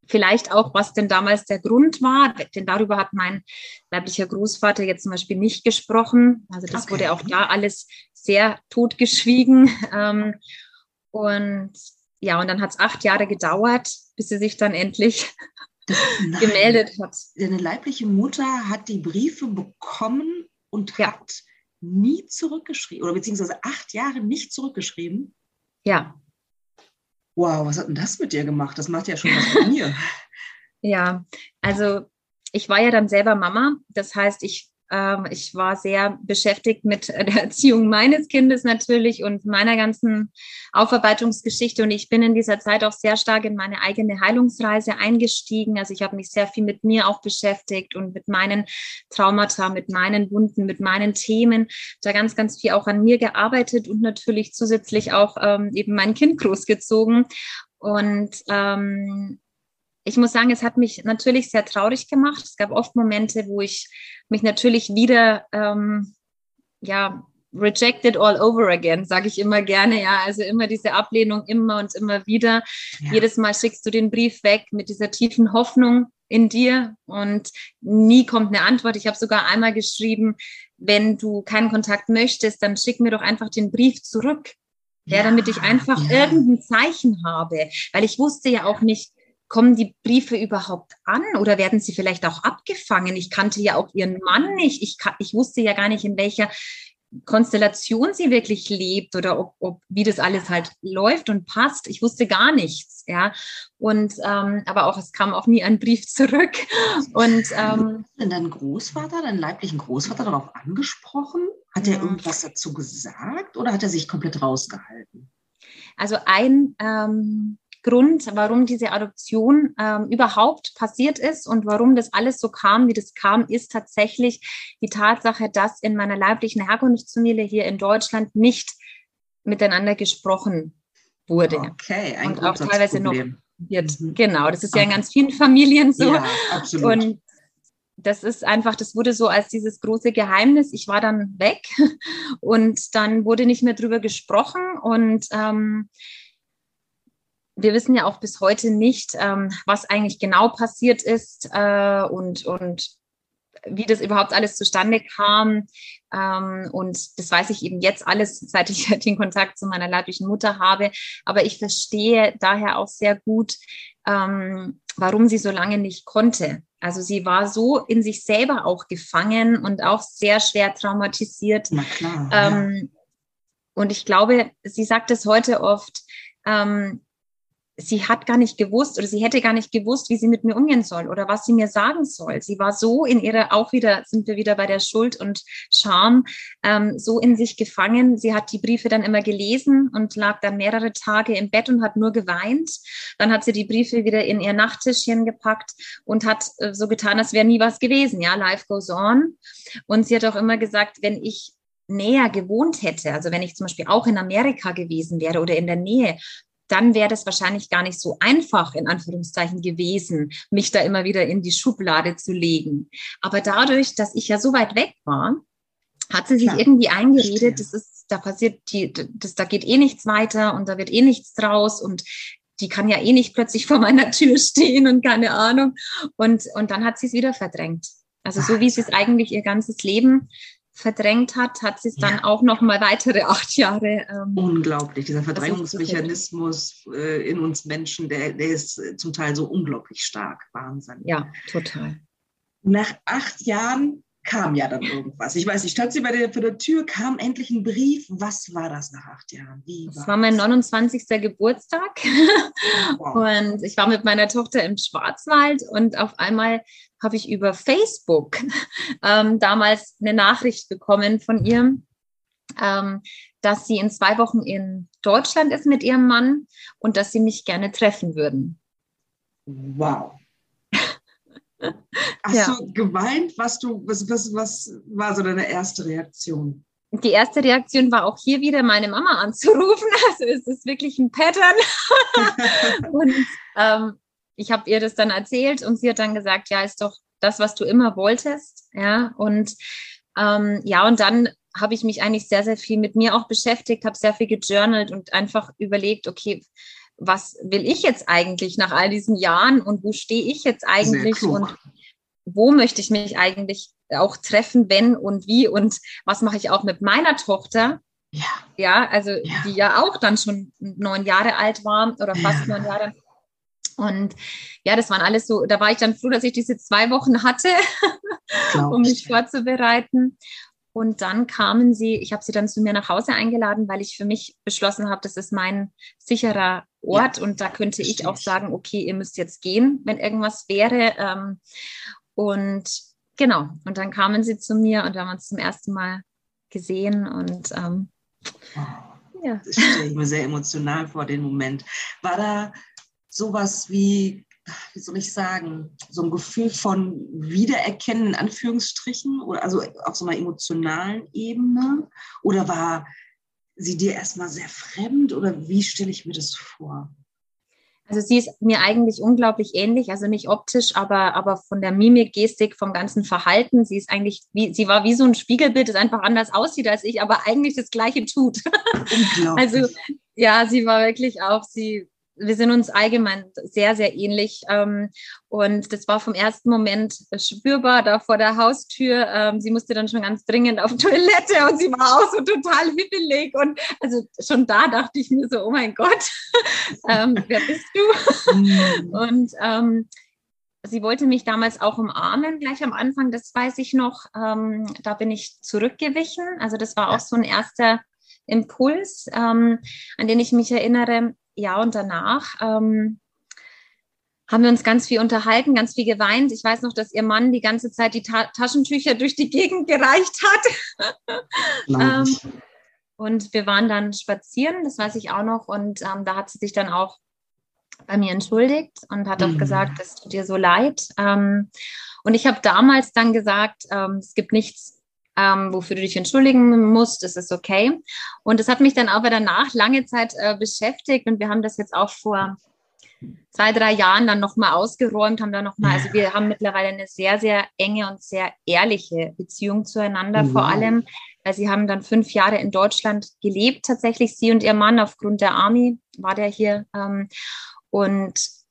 C: vielleicht auch, was denn damals der Grund war, denn darüber hat mein leiblicher Großvater jetzt zum Beispiel nicht gesprochen. Also das okay. wurde auch da alles sehr totgeschwiegen. Ähm, und ja, und dann hat es acht Jahre gedauert, bis sie sich dann endlich Nein. gemeldet hat.
B: Deine leibliche Mutter hat die Briefe bekommen und ja. hat nie zurückgeschrieben oder beziehungsweise acht Jahre nicht zurückgeschrieben.
C: Ja.
B: Wow, was hat denn das mit dir gemacht? Das macht ja schon was mit mir.
C: Ja, also ich war ja dann selber Mama. Das heißt, ich ähm, ich war sehr beschäftigt mit der Erziehung meines Kindes natürlich und meiner ganzen Aufarbeitungsgeschichte. Und ich bin in dieser Zeit auch sehr stark in meine eigene Heilungsreise eingestiegen. Also ich habe mich sehr viel mit mir auch beschäftigt und mit meinen Traumata, mit meinen Wunden, mit meinen Themen. Da ganz, ganz viel auch an mir gearbeitet und natürlich zusätzlich auch ähm, eben mein Kind großgezogen. Und ähm, ich muss sagen, es hat mich natürlich sehr traurig gemacht. Es gab oft Momente, wo ich mich natürlich wieder, ähm, ja, rejected all over again, sage ich immer gerne. Ja, also immer diese Ablehnung, immer und immer wieder. Ja. Jedes Mal schickst du den Brief weg mit dieser tiefen Hoffnung in dir und nie kommt eine Antwort. Ich habe sogar einmal geschrieben, wenn du keinen Kontakt möchtest, dann schick mir doch einfach den Brief zurück. Ja, ja damit ich einfach ja. irgendein Zeichen habe, weil ich wusste ja auch nicht, kommen die Briefe überhaupt an oder werden sie vielleicht auch abgefangen? Ich kannte ja auch ihren Mann nicht. Ich, ich wusste ja gar nicht, in welcher Konstellation sie wirklich lebt oder ob, ob wie das alles halt läuft und passt. Ich wusste gar nichts, ja. Und ähm, aber auch es kam auch nie ein Brief zurück. Und ähm,
B: denn dein Großvater, deinen leiblichen Großvater darauf angesprochen? Hat er irgendwas dazu gesagt oder hat er sich komplett rausgehalten?
C: Also ein ähm, Grund, warum diese Adoption ähm, überhaupt passiert ist und warum das alles so kam, wie das kam, ist tatsächlich die Tatsache, dass in meiner leiblichen Herkunftsfamilie hier in Deutschland nicht miteinander gesprochen wurde.
B: Okay,
C: ein und auch teilweise noch wird. Mhm. Genau, das ist ja in ganz vielen Familien so. Ja, absolut. Und das ist einfach, das wurde so als dieses große Geheimnis. Ich war dann weg und dann wurde nicht mehr drüber gesprochen und ähm, wir wissen ja auch bis heute nicht, ähm, was eigentlich genau passiert ist äh, und, und wie das überhaupt alles zustande kam. Ähm, und das weiß ich eben jetzt alles, seit ich den Kontakt zu meiner leiblichen Mutter habe. Aber ich verstehe daher auch sehr gut, ähm, warum sie so lange nicht konnte. Also sie war so in sich selber auch gefangen und auch sehr schwer traumatisiert.
B: Na klar.
C: Ähm, ja. Und ich glaube, sie sagt es heute oft, ähm, sie hat gar nicht gewusst oder sie hätte gar nicht gewusst, wie sie mit mir umgehen soll oder was sie mir sagen soll. Sie war so in ihrer, auch wieder, sind wir wieder bei der Schuld und Scham, ähm, so in sich gefangen. Sie hat die Briefe dann immer gelesen und lag dann mehrere Tage im Bett und hat nur geweint. Dann hat sie die Briefe wieder in ihr Nachttischchen gepackt und hat äh, so getan, als wäre nie was gewesen. Ja, life goes on. Und sie hat auch immer gesagt, wenn ich näher gewohnt hätte, also wenn ich zum Beispiel auch in Amerika gewesen wäre oder in der Nähe, dann wäre das wahrscheinlich gar nicht so einfach, in Anführungszeichen, gewesen, mich da immer wieder in die Schublade zu legen. Aber dadurch, dass ich ja so weit weg war, hat sie sich ja, irgendwie eingeredet, das ist, da passiert die, das, da geht eh nichts weiter und da wird eh nichts draus und die kann ja eh nicht plötzlich vor meiner Tür stehen und keine Ahnung. Und, und dann hat sie es wieder verdrängt. Also so wie sie es eigentlich ihr ganzes Leben verdrängt hat, hat sie es dann ja. auch noch mal weitere acht Jahre.
B: Ähm, Unglaublich, dieser Verdrängungsmechanismus äh, in uns Menschen, der, der ist äh, zum Teil so unglaublich stark. Wahnsinn.
C: Ja, total.
B: Nach acht Jahren kam ja dann irgendwas. Ich weiß, ich stand sie bei der, vor der Tür, kam endlich ein Brief. Was war das nach acht Jahren?
C: Wie das war mein 29. Geburtstag. Wow. Und ich war mit meiner Tochter im Schwarzwald und auf einmal habe ich über Facebook ähm, damals eine Nachricht bekommen von ihr, ähm, dass sie in zwei Wochen in Deutschland ist mit ihrem Mann und dass sie mich gerne treffen würden.
B: Wow. Hast ja. du geweint? Was, du, was, was, was war so deine erste Reaktion?
C: Die erste Reaktion war auch hier wieder meine Mama anzurufen. Also es ist wirklich ein Pattern. und ähm, ich habe ihr das dann erzählt und sie hat dann gesagt, ja, ist doch das, was du immer wolltest. Ja, und ähm, ja, und dann habe ich mich eigentlich sehr, sehr viel mit mir auch beschäftigt, habe sehr viel gejournalt und einfach überlegt, okay, was will ich jetzt eigentlich nach all diesen Jahren und wo stehe ich jetzt eigentlich und wo möchte ich mich eigentlich auch treffen, wenn und wie und was mache ich auch mit meiner Tochter? Ja. Ja, also ja. die ja auch dann schon neun Jahre alt war oder fast ja. neun Jahre. Und ja, das waren alles so, da war ich dann froh, dass ich diese zwei Wochen hatte, um mich vorzubereiten. Und dann kamen sie, ich habe sie dann zu mir nach Hause eingeladen, weil ich für mich beschlossen habe, das ist mein sicherer Ort ja, und da könnte ich auch sagen, okay, ihr müsst jetzt gehen, wenn irgendwas wäre. Ähm, und genau, und dann kamen sie zu mir und wir haben uns zum ersten Mal gesehen und ähm,
B: oh, ja. Das stelle ich mir sehr emotional vor, den Moment. War da sowas wie, wie soll ich sagen, so ein Gefühl von Wiedererkennen in Anführungsstrichen, oder also auf so einer emotionalen Ebene? Oder war sie dir erstmal sehr fremd oder wie stelle ich mir das vor?
C: Also sie ist mir eigentlich unglaublich ähnlich, also nicht optisch, aber, aber von der Mimik, Gestik, vom ganzen Verhalten. Sie ist eigentlich, wie, sie war wie so ein Spiegelbild, das einfach anders aussieht als ich, aber eigentlich das Gleiche tut. Unglaublich. Also ja, sie war wirklich auch, sie wir sind uns allgemein sehr, sehr ähnlich. Ähm, und das war vom ersten Moment spürbar da vor der Haustür. Ähm, sie musste dann schon ganz dringend auf Toilette und sie war auch so total hibbelig. Und also schon da dachte ich mir so, oh mein Gott, ähm, wer bist du? Mhm. und ähm, sie wollte mich damals auch umarmen, gleich am Anfang, das weiß ich noch. Ähm, da bin ich zurückgewichen. Also das war auch so ein erster Impuls, ähm, an den ich mich erinnere ja, und danach ähm, haben wir uns ganz viel unterhalten, ganz viel geweint. Ich weiß noch, dass ihr Mann die ganze Zeit die Ta Taschentücher durch die Gegend gereicht hat. ähm, und wir waren dann spazieren, das weiß ich auch noch. Und ähm, da hat sie sich dann auch bei mir entschuldigt und hat mhm. auch gesagt, es tut dir so leid. Ähm, und ich habe damals dann gesagt, ähm, es gibt nichts, ähm, wofür du dich entschuldigen musst, es ist okay. Und das hat mich dann aber danach lange Zeit äh, beschäftigt und wir haben das jetzt auch vor zwei, drei Jahren dann nochmal ausgeräumt, haben da nochmal, also wir haben mittlerweile eine sehr, sehr enge und sehr ehrliche Beziehung zueinander, wow. vor allem, weil sie haben dann fünf Jahre in Deutschland gelebt, tatsächlich, sie und ihr Mann aufgrund der Army war der hier. Ähm, und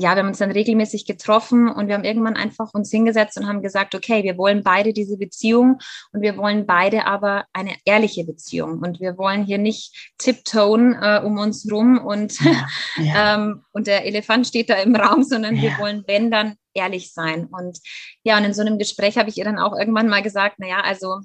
C: ja, wir haben uns dann regelmäßig getroffen und wir haben irgendwann einfach uns hingesetzt und haben gesagt, okay, wir wollen beide diese Beziehung und wir wollen beide aber eine ehrliche Beziehung und wir wollen hier nicht tiptoen äh, um uns rum und, ja, ja. ähm, und der Elefant steht da im Raum, sondern ja. wir wollen, wenn, dann ehrlich sein. Und ja, und in so einem Gespräch habe ich ihr dann auch irgendwann mal gesagt, naja, also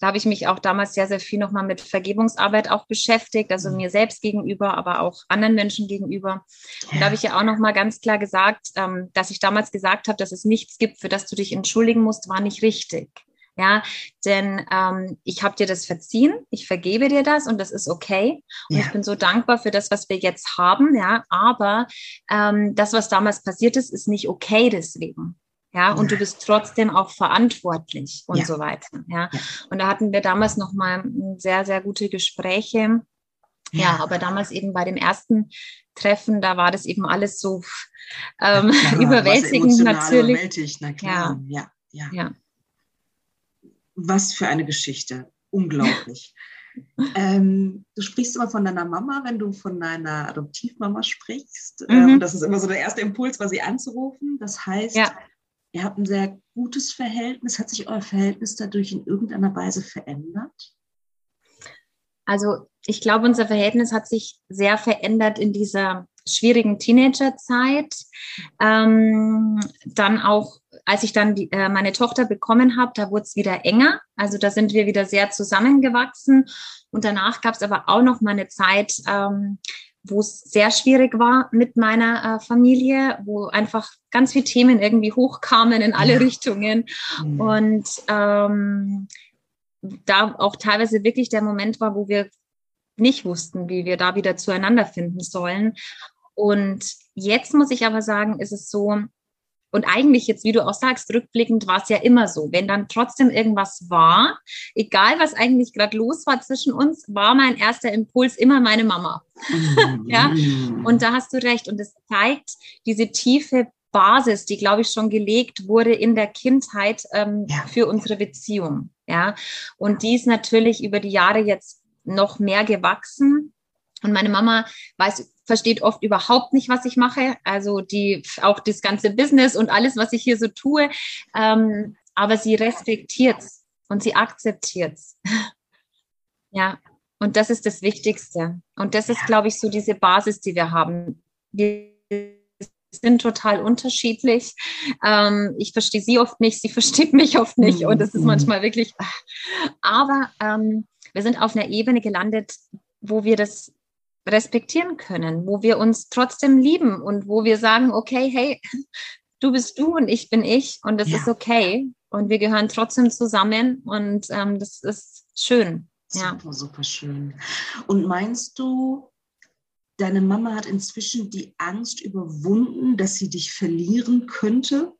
C: da habe ich mich auch damals sehr, sehr viel nochmal mit Vergebungsarbeit auch beschäftigt, also mhm. mir selbst gegenüber, aber auch anderen Menschen gegenüber. Und da habe ich ja auch nochmal ganz klar gesagt, ähm, dass ich damals gesagt habe, dass es nichts gibt, für das du dich entschuldigen musst, war nicht richtig. Ja, denn ähm, ich habe dir das verziehen, ich vergebe dir das und das ist okay. Und ja. ich bin so dankbar für das, was wir jetzt haben. Ja, aber ähm, das, was damals passiert ist, ist nicht okay deswegen ja, und du bist trotzdem auch verantwortlich und ja. so weiter, ja. ja. Und da hatten wir damals noch mal sehr, sehr gute Gespräche. Ja. aber damals eben bei dem ersten Treffen, da war das eben alles so ähm, ja, überwältigend natürlich. Überwältigt,
B: na klar. Ja. Ja, ja. Was für eine Geschichte. Unglaublich. ähm, du sprichst immer von deiner Mama, wenn du von deiner Adoptivmama sprichst. Mhm. Ähm, das ist immer so der erste Impuls, war sie anzurufen. Das heißt, ja ihr habt ein sehr gutes Verhältnis. Hat sich euer Verhältnis dadurch in irgendeiner Weise verändert?
C: Also ich glaube, unser Verhältnis hat sich sehr verändert in dieser schwierigen Teenagerzeit. Ähm, dann auch, als ich dann die, äh, meine Tochter bekommen habe, da wurde es wieder enger. Also da sind wir wieder sehr zusammengewachsen. Und danach gab es aber auch noch mal eine Zeit, ähm, wo es sehr schwierig war mit meiner äh, Familie, wo einfach ganz viele Themen irgendwie hochkamen in alle ja. Richtungen. Mhm. Und ähm, da auch teilweise wirklich der Moment war, wo wir nicht wussten, wie wir da wieder zueinander finden sollen. Und jetzt muss ich aber sagen, ist es so, und eigentlich jetzt, wie du auch sagst, rückblickend war es ja immer so. Wenn dann trotzdem irgendwas war, egal was eigentlich gerade los war zwischen uns, war mein erster Impuls immer meine Mama. Mhm. ja, und da hast du recht. Und es zeigt diese tiefe Basis, die, glaube ich, schon gelegt wurde in der Kindheit ähm, ja. für unsere Beziehung. Ja, und die ist natürlich über die Jahre jetzt noch mehr gewachsen. Und meine Mama weiß versteht oft überhaupt nicht, was ich mache. Also die auch das ganze Business und alles, was ich hier so tue. Ähm, aber sie respektiert und sie akzeptiert ja, und das ist das Wichtigste. Und das ist, glaube ich, so diese Basis, die wir haben. Wir sind total unterschiedlich. Ähm, ich verstehe sie oft nicht, sie versteht mich oft nicht. Und das ist mhm. manchmal wirklich. Aber ähm, wir sind auf einer Ebene gelandet, wo wir das respektieren können, wo wir uns trotzdem lieben und wo wir sagen, okay, hey, du bist du und ich bin ich und das ja. ist okay und wir gehören trotzdem zusammen und ähm, das ist schön.
B: Super, ja. super schön. Und meinst du, deine Mama hat inzwischen die Angst überwunden, dass sie dich verlieren könnte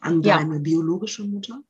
B: an ja. deine biologische Mutter?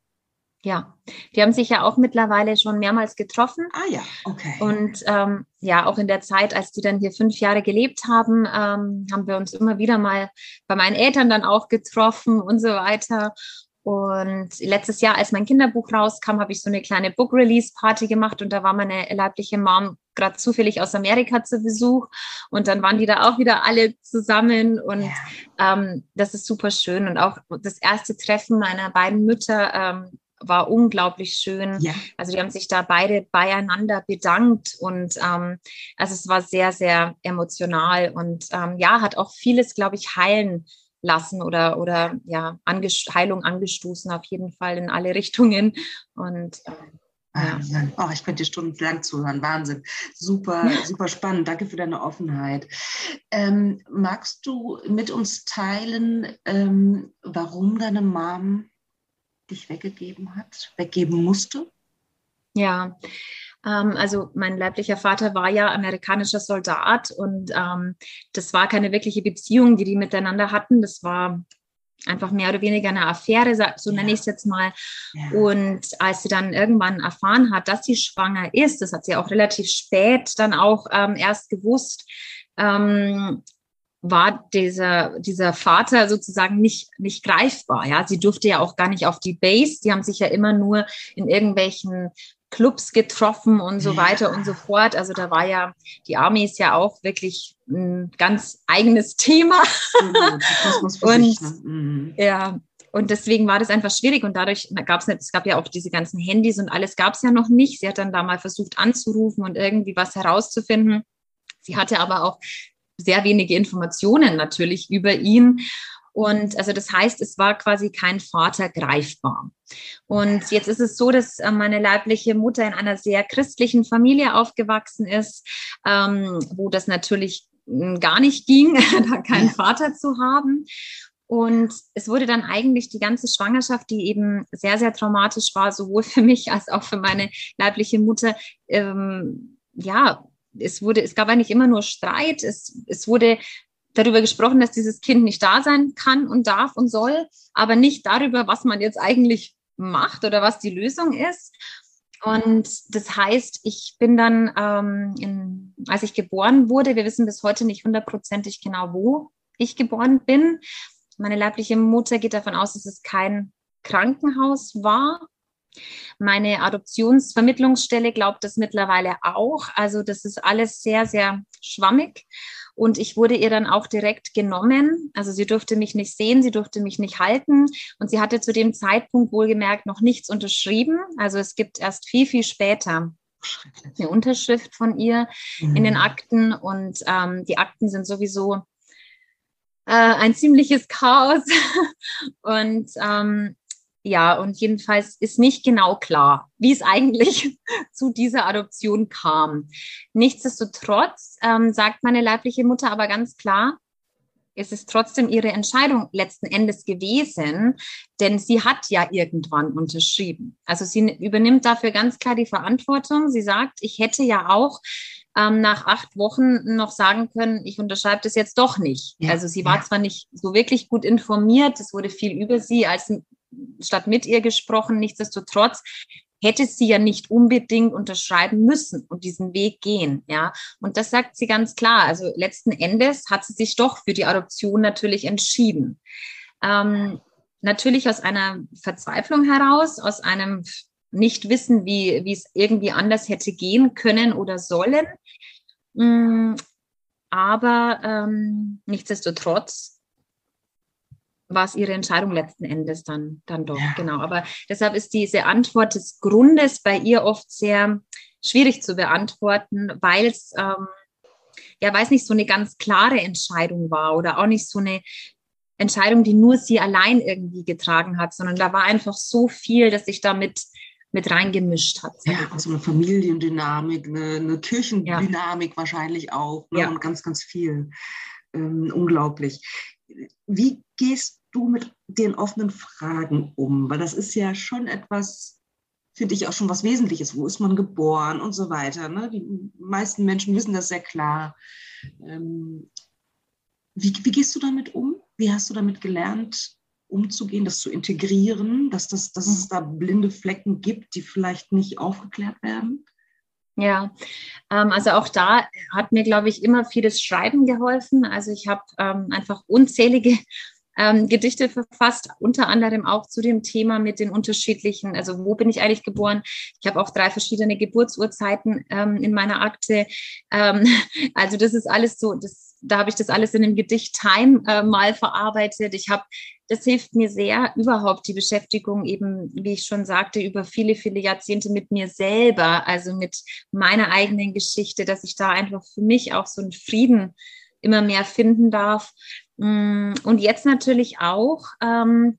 C: Ja, die haben sich ja auch mittlerweile schon mehrmals getroffen.
B: Ah ja, okay.
C: Und ähm, ja, auch in der Zeit, als die dann hier fünf Jahre gelebt haben, ähm, haben wir uns immer wieder mal bei meinen Eltern dann auch getroffen und so weiter. Und letztes Jahr, als mein Kinderbuch rauskam, habe ich so eine kleine Book Release Party gemacht und da war meine leibliche Mom gerade zufällig aus Amerika zu Besuch und dann waren die da auch wieder alle zusammen und ja. ähm, das ist super schön und auch das erste Treffen meiner beiden Mütter ähm, war unglaublich schön. Ja. Also die haben sich da beide beieinander bedankt und ähm, also es war sehr, sehr emotional und ähm, ja, hat auch vieles, glaube ich, heilen lassen oder, oder ja, Angest Heilung angestoßen, auf jeden Fall in alle Richtungen. Und ähm,
B: Wahnsinn. Ja. Oh, ich könnte dir stundenlang zuhören. Wahnsinn. Super, super spannend. Danke für deine Offenheit. Ähm, magst du mit uns teilen, ähm, warum deine Mom dich weggegeben hat, weggeben musste?
C: Ja, ähm, also mein leiblicher Vater war ja amerikanischer Soldat und ähm, das war keine wirkliche Beziehung, die die miteinander hatten. Das war einfach mehr oder weniger eine Affäre, so nenne ich es jetzt mal. Ja. Und als sie dann irgendwann erfahren hat, dass sie schwanger ist, das hat sie auch relativ spät dann auch ähm, erst gewusst, ähm, war dieser, dieser Vater sozusagen nicht, nicht greifbar. Ja, sie durfte ja auch gar nicht auf die Base. Die haben sich ja immer nur in irgendwelchen Clubs getroffen und so weiter und so fort. Also da war ja, die Army ist ja auch wirklich ein ganz eigenes Thema. und sich, ne? mhm. ja, und deswegen war das einfach schwierig und dadurch gab es nicht, es gab ja auch diese ganzen Handys und alles gab es ja noch nicht. Sie hat dann da mal versucht anzurufen und irgendwie was herauszufinden. Sie hatte aber auch sehr wenige Informationen natürlich über ihn. Und also das heißt, es war quasi kein Vater greifbar. Und jetzt ist es so, dass äh, meine leibliche Mutter in einer sehr christlichen Familie aufgewachsen ist, ähm, wo das natürlich hm, gar nicht ging, da keinen Vater zu haben. Und es wurde dann eigentlich die ganze Schwangerschaft, die eben sehr, sehr traumatisch war, sowohl für mich als auch für meine leibliche Mutter, ähm, ja, es wurde, es gab eigentlich immer nur Streit. Es, es wurde darüber gesprochen, dass dieses Kind nicht da sein kann und darf und soll, aber nicht darüber, was man jetzt eigentlich macht oder was die Lösung ist. Und das heißt, ich bin dann, ähm, in, als ich geboren wurde, wir wissen bis heute nicht hundertprozentig genau, wo ich geboren bin. Meine leibliche Mutter geht davon aus, dass es kein Krankenhaus war. Meine Adoptionsvermittlungsstelle glaubt das mittlerweile auch. Also das ist alles sehr, sehr schwammig. Und ich wurde ihr dann auch direkt genommen. Also sie durfte mich nicht sehen, sie durfte mich nicht halten. Und sie hatte zu dem Zeitpunkt wohlgemerkt noch nichts unterschrieben. Also es gibt erst viel, viel später eine Unterschrift von ihr mhm. in den mhm. Akten. Und ähm, die Akten sind sowieso äh, ein ziemliches Chaos. und ähm, ja, und jedenfalls ist nicht genau klar, wie es eigentlich zu dieser Adoption kam. Nichtsdestotrotz ähm, sagt meine leibliche Mutter aber ganz klar, es ist trotzdem ihre Entscheidung letzten Endes gewesen, denn sie hat ja irgendwann unterschrieben. Also sie übernimmt dafür ganz klar die Verantwortung. Sie sagt, ich hätte ja auch ähm, nach acht Wochen noch sagen können, ich unterschreibe das jetzt doch nicht. Ja, also sie war ja. zwar nicht so wirklich gut informiert, es wurde viel über sie als statt mit ihr gesprochen. Nichtsdestotrotz hätte sie ja nicht unbedingt unterschreiben müssen und diesen Weg gehen, ja. Und das sagt sie ganz klar. Also letzten Endes hat sie sich doch für die Adoption natürlich entschieden. Ähm, natürlich aus einer Verzweiflung heraus, aus einem Nichtwissen, wie, wie es irgendwie anders hätte gehen können oder sollen. Mm, aber ähm, nichtsdestotrotz war es ihre Entscheidung letzten Endes dann, dann doch, ja. genau. Aber deshalb ist diese Antwort des Grundes bei ihr oft sehr schwierig zu beantworten, weil es, ähm, ja, weiß nicht, so eine ganz klare Entscheidung war oder auch nicht so eine Entscheidung, die nur sie allein irgendwie getragen hat, sondern da war einfach so viel, dass sich damit mit reingemischt hat.
B: Ja, also eine Familiendynamik, eine, eine Kirchendynamik ja. wahrscheinlich auch ne? ja. und ganz, ganz viel. Ähm, unglaublich. Wie gehst du mit den offenen Fragen um? Weil das ist ja schon etwas, finde ich auch schon was Wesentliches. Wo ist man geboren und so weiter. Ne? Die meisten Menschen wissen das sehr klar. Ähm, wie, wie gehst du damit um? Wie hast du damit gelernt, umzugehen, das zu integrieren, dass, das, dass es mhm. da blinde Flecken gibt, die vielleicht nicht aufgeklärt werden?
C: Ja, ähm, also auch da hat mir, glaube ich, immer vieles Schreiben geholfen. Also ich habe ähm, einfach unzählige ähm, Gedichte verfasst, unter anderem auch zu dem Thema mit den unterschiedlichen, also wo bin ich eigentlich geboren? Ich habe auch drei verschiedene Geburtsurzeiten ähm, in meiner Akte. Ähm, also das ist alles so, das, da habe ich das alles in dem Gedicht Time äh, mal verarbeitet. Ich habe das hilft mir sehr, überhaupt die Beschäftigung eben, wie ich schon sagte, über viele, viele Jahrzehnte mit mir selber, also mit meiner eigenen Geschichte, dass ich da einfach für mich auch so einen Frieden immer mehr finden darf. Mm, und jetzt natürlich auch, ähm,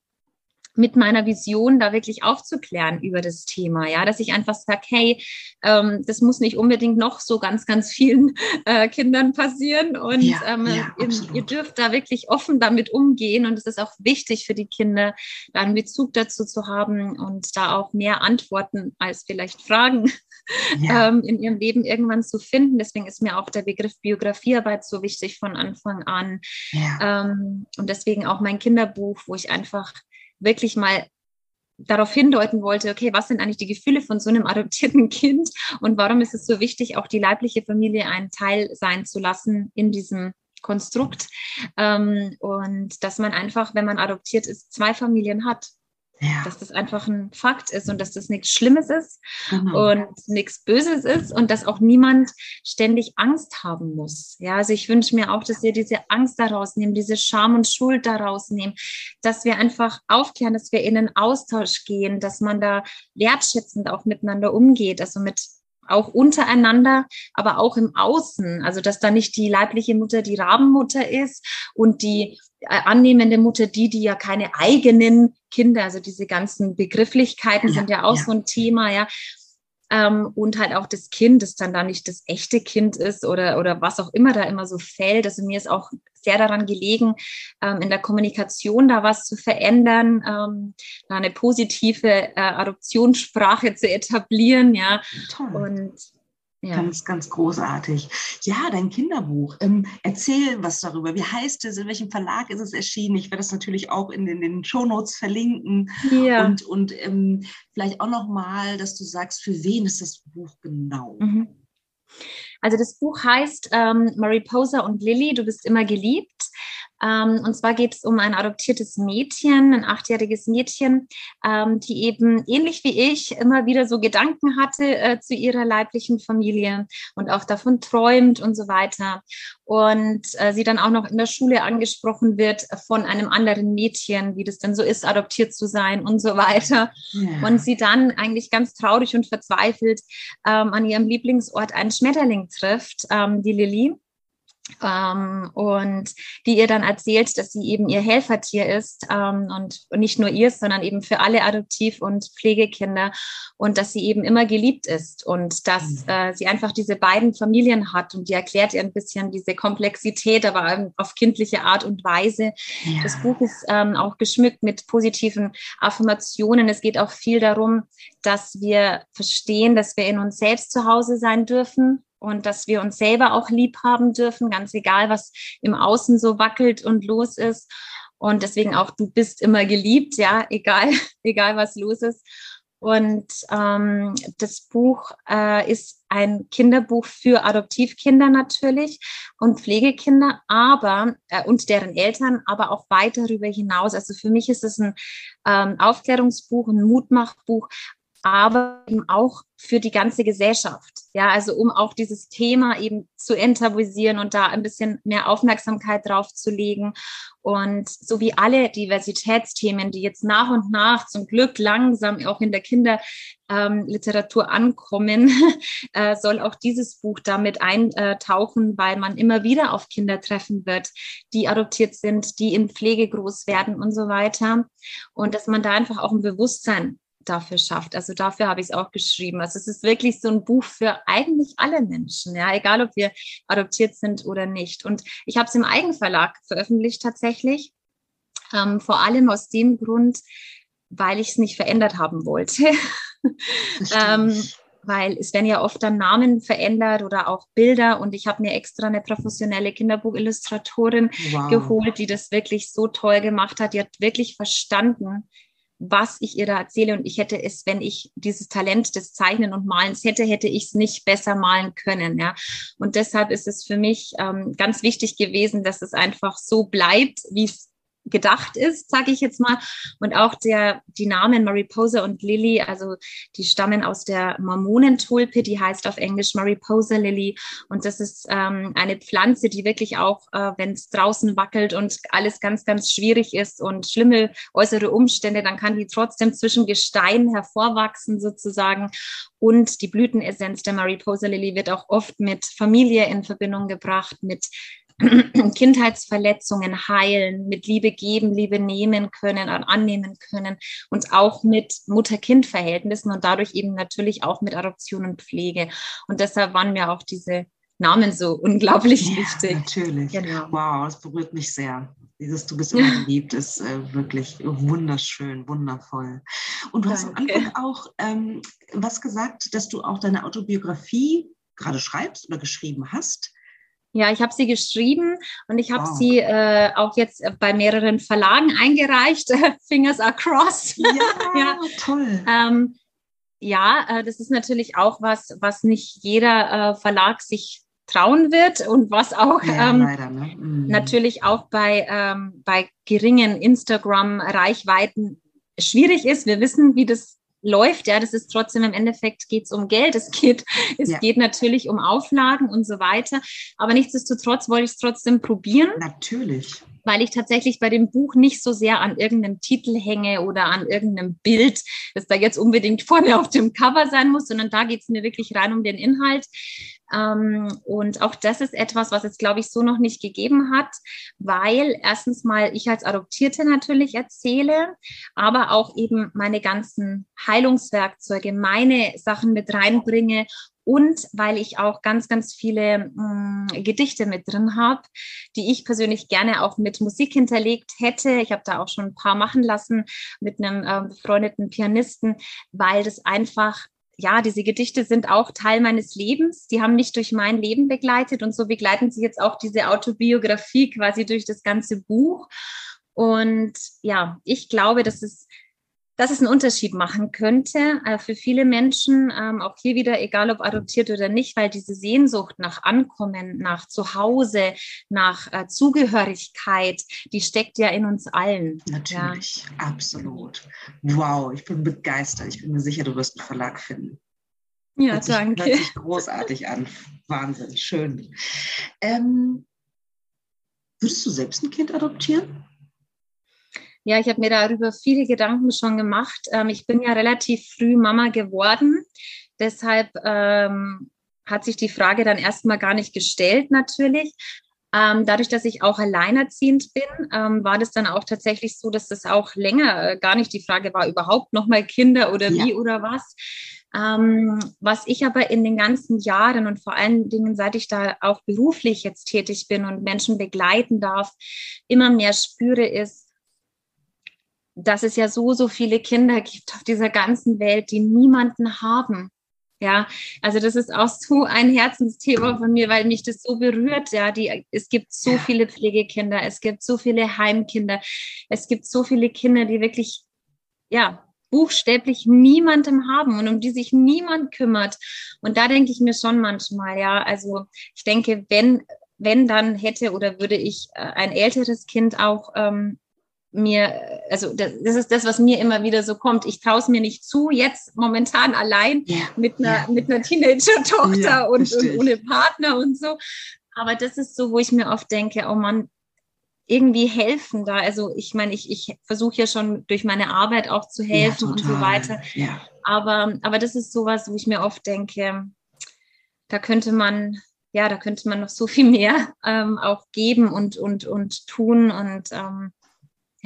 C: mit meiner Vision da wirklich aufzuklären über das Thema, ja, dass ich einfach sage, hey, ähm, das muss nicht unbedingt noch so ganz, ganz vielen äh, Kindern passieren und ja, ähm, ja, ihr, ihr, dürft da wirklich offen damit umgehen und es ist auch wichtig für die Kinder, da einen Bezug dazu zu haben und da auch mehr Antworten als vielleicht Fragen ja. ähm, in ihrem Leben irgendwann zu finden. Deswegen ist mir auch der Begriff Biografiearbeit so wichtig von Anfang an ähm, und deswegen auch mein Kinderbuch, wo ich einfach wirklich mal darauf hindeuten wollte, okay, was sind eigentlich die Gefühle von so einem adoptierten Kind und warum ist es so wichtig, auch die leibliche Familie einen Teil sein zu lassen in diesem Konstrukt ähm, und dass man einfach, wenn man adoptiert ist, zwei Familien hat. Ja. Dass das einfach ein Fakt ist und dass das nichts Schlimmes ist genau. und nichts Böses ist und dass auch niemand ständig Angst haben muss. Ja, also ich wünsche mir auch, dass wir diese Angst daraus nehmen, diese Scham und Schuld daraus nehmen, dass wir einfach aufklären, dass wir in den Austausch gehen, dass man da wertschätzend auch miteinander umgeht, also mit auch untereinander, aber auch im Außen. Also, dass da nicht die leibliche Mutter die Rabenmutter ist und die annehmende Mutter die, die ja keine eigenen Kinder, also diese ganzen Begrifflichkeiten ja, sind ja auch ja. so ein Thema, ja. Ähm, und halt auch das Kind, das dann da nicht das echte Kind ist oder, oder was auch immer da immer so fällt. Also mir ist auch sehr daran gelegen, ähm, in der Kommunikation da was zu verändern, ähm, da eine positive äh, Adoptionssprache zu etablieren, ja.
B: Toll. Und ja. Ganz, ganz großartig. Ja, dein Kinderbuch. Ähm, erzähl was darüber. Wie heißt es? In welchem Verlag ist es erschienen? Ich werde das natürlich auch in den, in den Shownotes verlinken. Ja. Und, und ähm, vielleicht auch nochmal, dass du sagst, für wen ist das Buch genau? Mhm.
C: Also das Buch heißt ähm, Mariposa und Lilly, du bist immer geliebt. Ähm, und zwar geht es um ein adoptiertes Mädchen, ein achtjähriges Mädchen, ähm, die eben ähnlich wie ich immer wieder so Gedanken hatte äh, zu ihrer leiblichen Familie und auch davon träumt und so weiter. Und äh, sie dann auch noch in der Schule angesprochen wird von einem anderen Mädchen, wie das denn so ist, adoptiert zu sein und so weiter. Ja. Und sie dann eigentlich ganz traurig und verzweifelt ähm, an ihrem Lieblingsort einen Schmetterling trifft, ähm, die Lilly ähm, und die ihr dann erzählt, dass sie eben ihr Helfertier ist ähm, und, und, nicht nur ihr, sondern eben für alle Adoptiv- und Pflegekinder und dass sie eben immer geliebt ist und dass mhm. äh, sie einfach diese beiden Familien hat und die erklärt ihr ein bisschen diese Komplexität, aber auf kindliche Art und Weise. Ja. Das Buch ist ähm, auch geschmückt mit positiven Affirmationen. Es geht auch viel darum, dass wir verstehen, dass wir in uns selbst zu Hause sein dürfen und dass wir uns selber auch lieb haben dürfen, ganz egal, was im Außen so wackelt und los ist. Und deswegen auch, du bist immer geliebt, ja, egal, egal was los ist. Und ähm, das Buch äh, ist ein Kinderbuch für Adoptivkinder natürlich und Pflegekinder, aber äh, und deren Eltern, aber auch weit darüber hinaus. Also für mich ist es ein ähm, Aufklärungsbuch, ein Mutmachbuch, aber eben auch für die ganze Gesellschaft. Ja, also um auch dieses Thema eben zu enttabuisieren und da ein bisschen mehr Aufmerksamkeit drauf zu legen. Und so wie alle Diversitätsthemen, die jetzt nach und nach zum Glück langsam auch in der Kinderliteratur ähm, ankommen, äh, soll auch dieses Buch damit eintauchen, weil man immer wieder auf Kinder treffen wird, die adoptiert sind, die in Pflege groß werden und so weiter. Und dass man da einfach auch ein Bewusstsein dafür schafft. Also dafür habe ich es auch geschrieben. Also es ist wirklich so ein Buch für eigentlich alle Menschen, ja, egal ob wir adoptiert sind oder nicht. Und ich habe es im Eigenverlag veröffentlicht tatsächlich, ähm, vor allem aus dem Grund, weil ich es nicht verändert haben wollte. ähm, weil es werden ja oft dann Namen verändert oder auch Bilder und ich habe mir extra eine professionelle Kinderbuchillustratorin wow. geholt, die das wirklich so toll gemacht hat. Die hat wirklich verstanden, was ich ihr da erzähle. Und ich hätte es, wenn ich dieses Talent des Zeichnen und Malens hätte, hätte ich es nicht besser malen können. Ja. Und deshalb ist es für mich ähm, ganz wichtig gewesen, dass es einfach so bleibt, wie es gedacht ist, sage ich jetzt mal. Und auch der, die Namen Mariposa und Lily, also die stammen aus der Mormonentulpe, die heißt auf Englisch Mariposa Lily. Und das ist ähm, eine Pflanze, die wirklich auch, äh, wenn es draußen wackelt und alles ganz, ganz schwierig ist und schlimme äußere Umstände, dann kann die trotzdem zwischen Gestein hervorwachsen sozusagen. Und die Blütenessenz der Mariposa Lily wird auch oft mit Familie in Verbindung gebracht, mit Kindheitsverletzungen heilen, mit Liebe geben, Liebe nehmen können, annehmen können und auch mit Mutter-Kind-Verhältnissen und dadurch eben natürlich auch mit Adoption und Pflege. Und deshalb waren mir auch diese Namen so unglaublich ja, wichtig.
B: Natürlich. Genau. Wow, das berührt mich sehr. Dieses Du bist immer geliebt ist äh, wirklich wunderschön, wundervoll. Und du Danke. hast am Anfang auch ähm, was gesagt, dass du auch deine Autobiografie gerade schreibst oder geschrieben hast.
C: Ja, ich habe sie geschrieben und ich habe wow. sie äh, auch jetzt bei mehreren Verlagen eingereicht. Fingers are crossed.
B: Ja, ja. toll.
C: Ähm, ja, äh, das ist natürlich auch was, was nicht jeder äh, Verlag sich trauen wird und was auch ja, ähm, leider, ne? mhm. natürlich auch bei, ähm, bei geringen Instagram-Reichweiten schwierig ist. Wir wissen, wie das läuft. Ja, das ist trotzdem im Endeffekt geht es um Geld, es geht, es ja. geht natürlich um Auflagen und so weiter. Aber nichtsdestotrotz wollte ich es trotzdem probieren.
B: Natürlich.
C: Weil ich tatsächlich bei dem Buch nicht so sehr an irgendeinem Titel hänge oder an irgendeinem Bild, das da jetzt unbedingt vorne auf dem Cover sein muss, sondern da geht es mir wirklich rein um den Inhalt. Ähm, und auch das ist etwas, was es, glaube ich, so noch nicht gegeben hat, weil erstens mal ich als Adoptierte natürlich erzähle, aber auch eben meine ganzen Heilungswerkzeuge, meine Sachen mit reinbringe und weil ich auch ganz, ganz viele mh, mm, Gedichte mit drin habe, die ich persönlich gerne auch mit Musik hinterlegt hätte. Ich habe da auch schon ein paar machen lassen mit einem äh, befreundeten Pianisten, weil das einfach ja, diese Gedichte sind auch Teil meines Lebens. Die haben mich durch mein Leben begleitet und so begleiten sie jetzt auch diese Autobiografie quasi durch das ganze Buch. Und ja, ich glaube, dass es, dass es einen Unterschied machen könnte äh, für viele Menschen, ähm, auch hier wieder, egal ob adoptiert oder nicht, weil diese Sehnsucht nach Ankommen, nach Zuhause, nach äh, Zugehörigkeit, die steckt ja in uns allen.
B: Natürlich, ja. absolut. Wow, ich bin begeistert. Ich bin mir sicher, du wirst einen Verlag finden.
C: Ja, hört danke.
B: Sich, hört sich großartig an. Wahnsinn, schön. Ähm, würdest du selbst ein Kind adoptieren?
C: Ja, ich habe mir darüber viele Gedanken schon gemacht. Ähm, ich bin ja relativ früh Mama geworden. Deshalb ähm, hat sich die Frage dann erstmal gar nicht gestellt, natürlich. Ähm, dadurch, dass ich auch alleinerziehend bin, ähm, war das dann auch tatsächlich so, dass das auch länger äh, gar nicht die Frage war, überhaupt nochmal Kinder oder wie ja. oder was. Ähm, was ich aber in den ganzen Jahren und vor allen Dingen, seit ich da auch beruflich jetzt tätig bin und Menschen begleiten darf, immer mehr spüre, ist, dass es ja so, so viele Kinder gibt auf dieser ganzen Welt, die niemanden haben. Ja, also das ist auch so ein Herzensthema von mir, weil mich das so berührt. Ja, die, es gibt so viele Pflegekinder, es gibt so viele Heimkinder, es gibt so viele Kinder, die wirklich, ja, buchstäblich niemandem haben und um die sich niemand kümmert. Und da denke ich mir schon manchmal, ja, also ich denke, wenn, wenn dann hätte oder würde ich äh, ein älteres Kind auch ähm, mir, also das, das, ist das, was mir immer wieder so kommt. Ich traue es mir nicht zu, jetzt momentan allein ja, mit einer, ja. mit einer Teenager-Tochter ja, und, und, ohne Partner und so. Aber das ist so, wo ich mir oft denke, oh Mann, irgendwie helfen da. Also ich meine, ich, ich versuche ja schon durch meine Arbeit auch zu helfen und so weiter. Aber, aber das ist sowas, wo ich mir oft denke, da könnte man, ja, da könnte man noch so viel mehr ähm, auch geben und, und, und tun. Und ähm,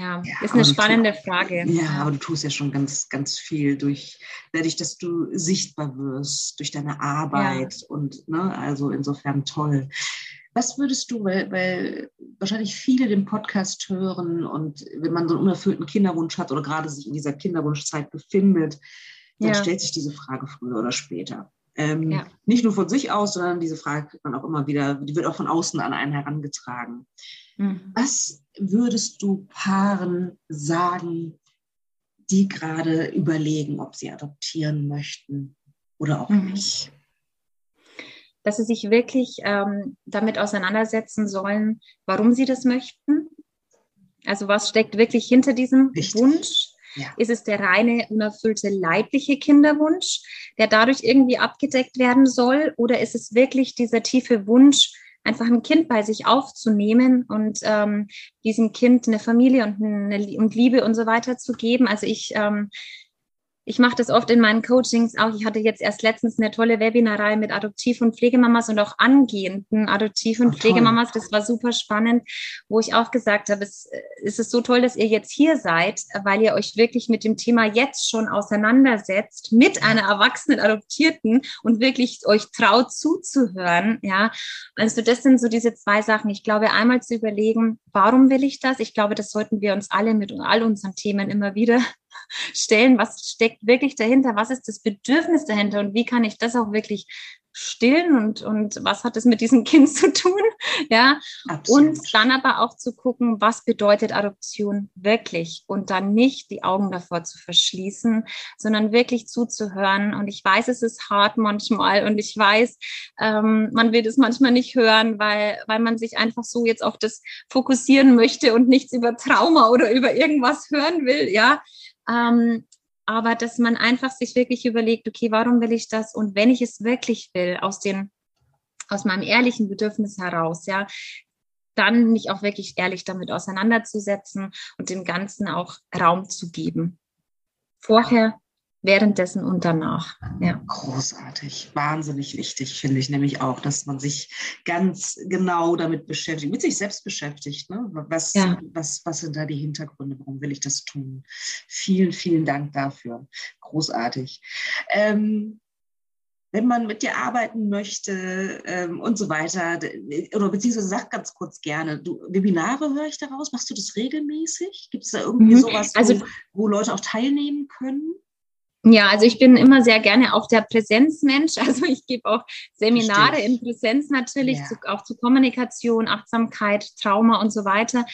C: ja, ja ist eine spannende tu, Frage.
B: Ja, aber du tust ja schon ganz, ganz viel durch, dadurch, dass du sichtbar wirst, durch deine Arbeit ja. und, ne, also insofern toll. Was würdest du, weil, weil wahrscheinlich viele den Podcast hören und wenn man so einen unerfüllten Kinderwunsch hat oder gerade sich in dieser Kinderwunschzeit befindet, dann ja. stellt sich diese Frage früher oder später. Ähm, ja. Nicht nur von sich aus, sondern diese Frage kriegt man auch immer wieder, die wird auch von außen an einen herangetragen. Mhm. Was würdest du Paaren sagen, die gerade überlegen, ob sie adoptieren möchten oder auch mhm. nicht?
C: Dass sie sich wirklich ähm, damit auseinandersetzen sollen, warum sie das möchten. Also was steckt wirklich hinter diesem Richtig. Wunsch? Ja. Ist es der reine, unerfüllte leibliche Kinderwunsch, der dadurch irgendwie abgedeckt werden soll? Oder ist es wirklich dieser tiefe Wunsch, einfach ein Kind bei sich aufzunehmen und ähm, diesem Kind eine Familie und, eine, und Liebe und so weiter zu geben. Also ich, ähm, ich mache das oft in meinen Coachings auch. Ich hatte jetzt erst letztens eine tolle Webinarreihe mit Adoptiv- und Pflegemamas und auch angehenden Adoptiv- und Ach, Pflegemamas. Das war super spannend, wo ich auch gesagt habe, es, es ist so toll, dass ihr jetzt hier seid, weil ihr euch wirklich mit dem Thema jetzt schon auseinandersetzt, mit einer erwachsenen Adoptierten und wirklich euch traut zuzuhören. Ja, also das sind so diese zwei Sachen. Ich glaube, einmal zu überlegen, warum will ich das? Ich glaube, das sollten wir uns alle mit all unseren Themen immer wieder stellen, was steckt wirklich dahinter, was ist das Bedürfnis dahinter und wie kann ich das auch wirklich stillen und, und was hat es mit diesem Kind zu tun? Ja. Absolut. Und dann aber auch zu gucken, was bedeutet Adoption wirklich und dann nicht die Augen davor zu verschließen, sondern wirklich zuzuhören. Und ich weiß, es ist hart manchmal und ich weiß, ähm, man will das manchmal nicht hören, weil, weil man sich einfach so jetzt auf das fokussieren möchte und nichts über Trauma oder über irgendwas hören will. Ja. Ähm, aber dass man einfach sich wirklich überlegt, okay, warum will ich das? Und wenn ich es wirklich will, aus den, aus meinem ehrlichen Bedürfnis heraus, ja, dann mich auch wirklich ehrlich damit auseinanderzusetzen und dem Ganzen auch Raum zu geben. Vorher währenddessen und danach. Ja.
B: Großartig, wahnsinnig wichtig, finde ich nämlich auch, dass man sich ganz genau damit beschäftigt, mit sich selbst beschäftigt. Ne? Was, ja. was, was sind da die Hintergründe? Warum will ich das tun? Vielen, vielen Dank dafür. Großartig. Ähm, wenn man mit dir arbeiten möchte ähm, und so weiter, oder beziehungsweise sag ganz kurz gerne, du, Webinare höre ich daraus, machst du das regelmäßig? Gibt es da irgendwie mhm. sowas, wo, also, wo Leute auch teilnehmen können?
C: Ja, also ich bin immer sehr gerne auch der Präsenzmensch. Also ich gebe auch Seminare Verstehe. in Präsenz natürlich, ja. zu, auch zu Kommunikation, Achtsamkeit, Trauma und so weiter.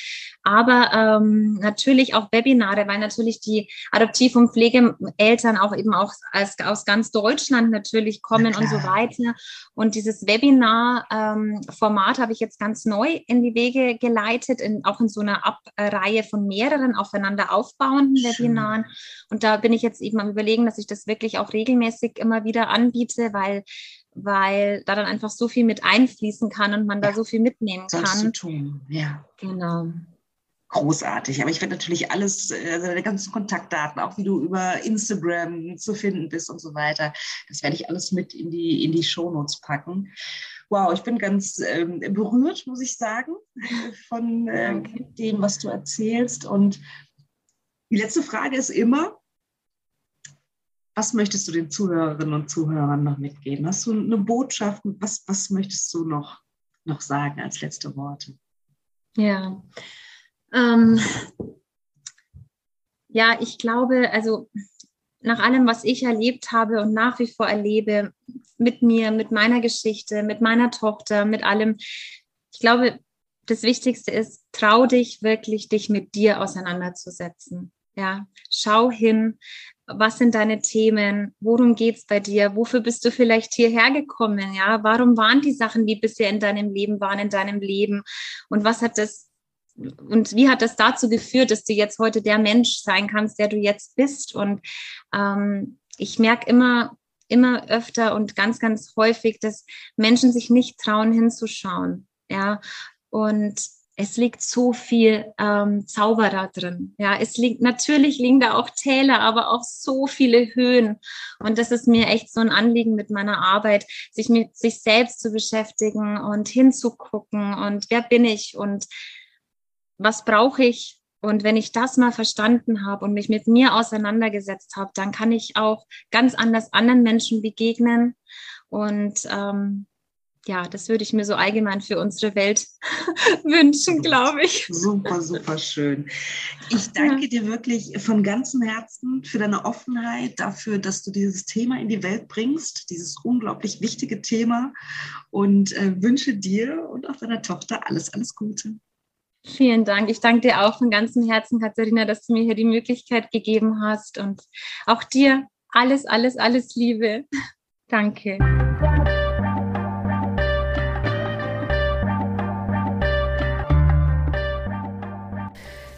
C: Aber ähm, natürlich auch Webinare, weil natürlich die Adoptiv- und Pflegeeltern auch eben auch als, aus ganz Deutschland natürlich kommen und so weiter. Und dieses Webinar-Format ähm, habe ich jetzt ganz neu in die Wege geleitet, in, auch in so einer Abreihe von mehreren aufeinander aufbauenden Webinaren. Und da bin ich jetzt eben am Überlegen, dass ich das wirklich auch regelmäßig immer wieder anbiete, weil weil da dann einfach so viel mit einfließen kann und man ja, da so viel mitnehmen kann. Zu
B: tun, ja.
C: Genau
B: großartig. Aber ich werde natürlich alles, also deine ganzen Kontaktdaten, auch wie du über Instagram zu finden bist und so weiter, das werde ich alles mit in die, in die Shownotes packen. Wow, ich bin ganz ähm, berührt, muss ich sagen, von äh, dem, was du erzählst. Und die letzte Frage ist immer, was möchtest du den Zuhörerinnen und Zuhörern noch mitgeben? Hast du eine Botschaft? Was, was möchtest du noch, noch sagen als letzte Worte?
C: Ja, ähm, ja, ich glaube, also nach allem, was ich erlebt habe und nach wie vor erlebe, mit mir, mit meiner Geschichte, mit meiner Tochter, mit allem, ich glaube, das Wichtigste ist, trau dich wirklich, dich mit dir auseinanderzusetzen. Ja, schau hin, was sind deine Themen, worum geht es bei dir, wofür bist du vielleicht hierher gekommen, ja, warum waren die Sachen, die bisher in deinem Leben waren, in deinem Leben? Und was hat das und wie hat das dazu geführt, dass du jetzt heute der Mensch sein kannst, der du jetzt bist? Und ähm, ich merke immer, immer öfter und ganz, ganz häufig, dass Menschen sich nicht trauen, hinzuschauen. Ja, und es liegt so viel ähm, Zauber da drin. Ja, es liegt, natürlich liegen da auch Täler, aber auch so viele Höhen. Und das ist mir echt so ein Anliegen mit meiner Arbeit, sich mit sich selbst zu beschäftigen und hinzugucken und wer bin ich und was brauche ich? Und wenn ich das mal verstanden habe und mich mit mir auseinandergesetzt habe, dann kann ich auch ganz anders anderen Menschen begegnen. Und ähm, ja, das würde ich mir so allgemein für unsere Welt wünschen, glaube ich.
B: Super, super schön. Ich danke ja. dir wirklich von ganzem Herzen für deine Offenheit, dafür, dass du dieses Thema in die Welt bringst, dieses unglaublich wichtige Thema und äh, wünsche dir und auch deiner Tochter alles, alles Gute.
C: Vielen Dank. Ich danke dir auch von ganzem Herzen, Katharina, dass du mir hier die Möglichkeit gegeben hast und auch dir alles, alles, alles Liebe. Danke.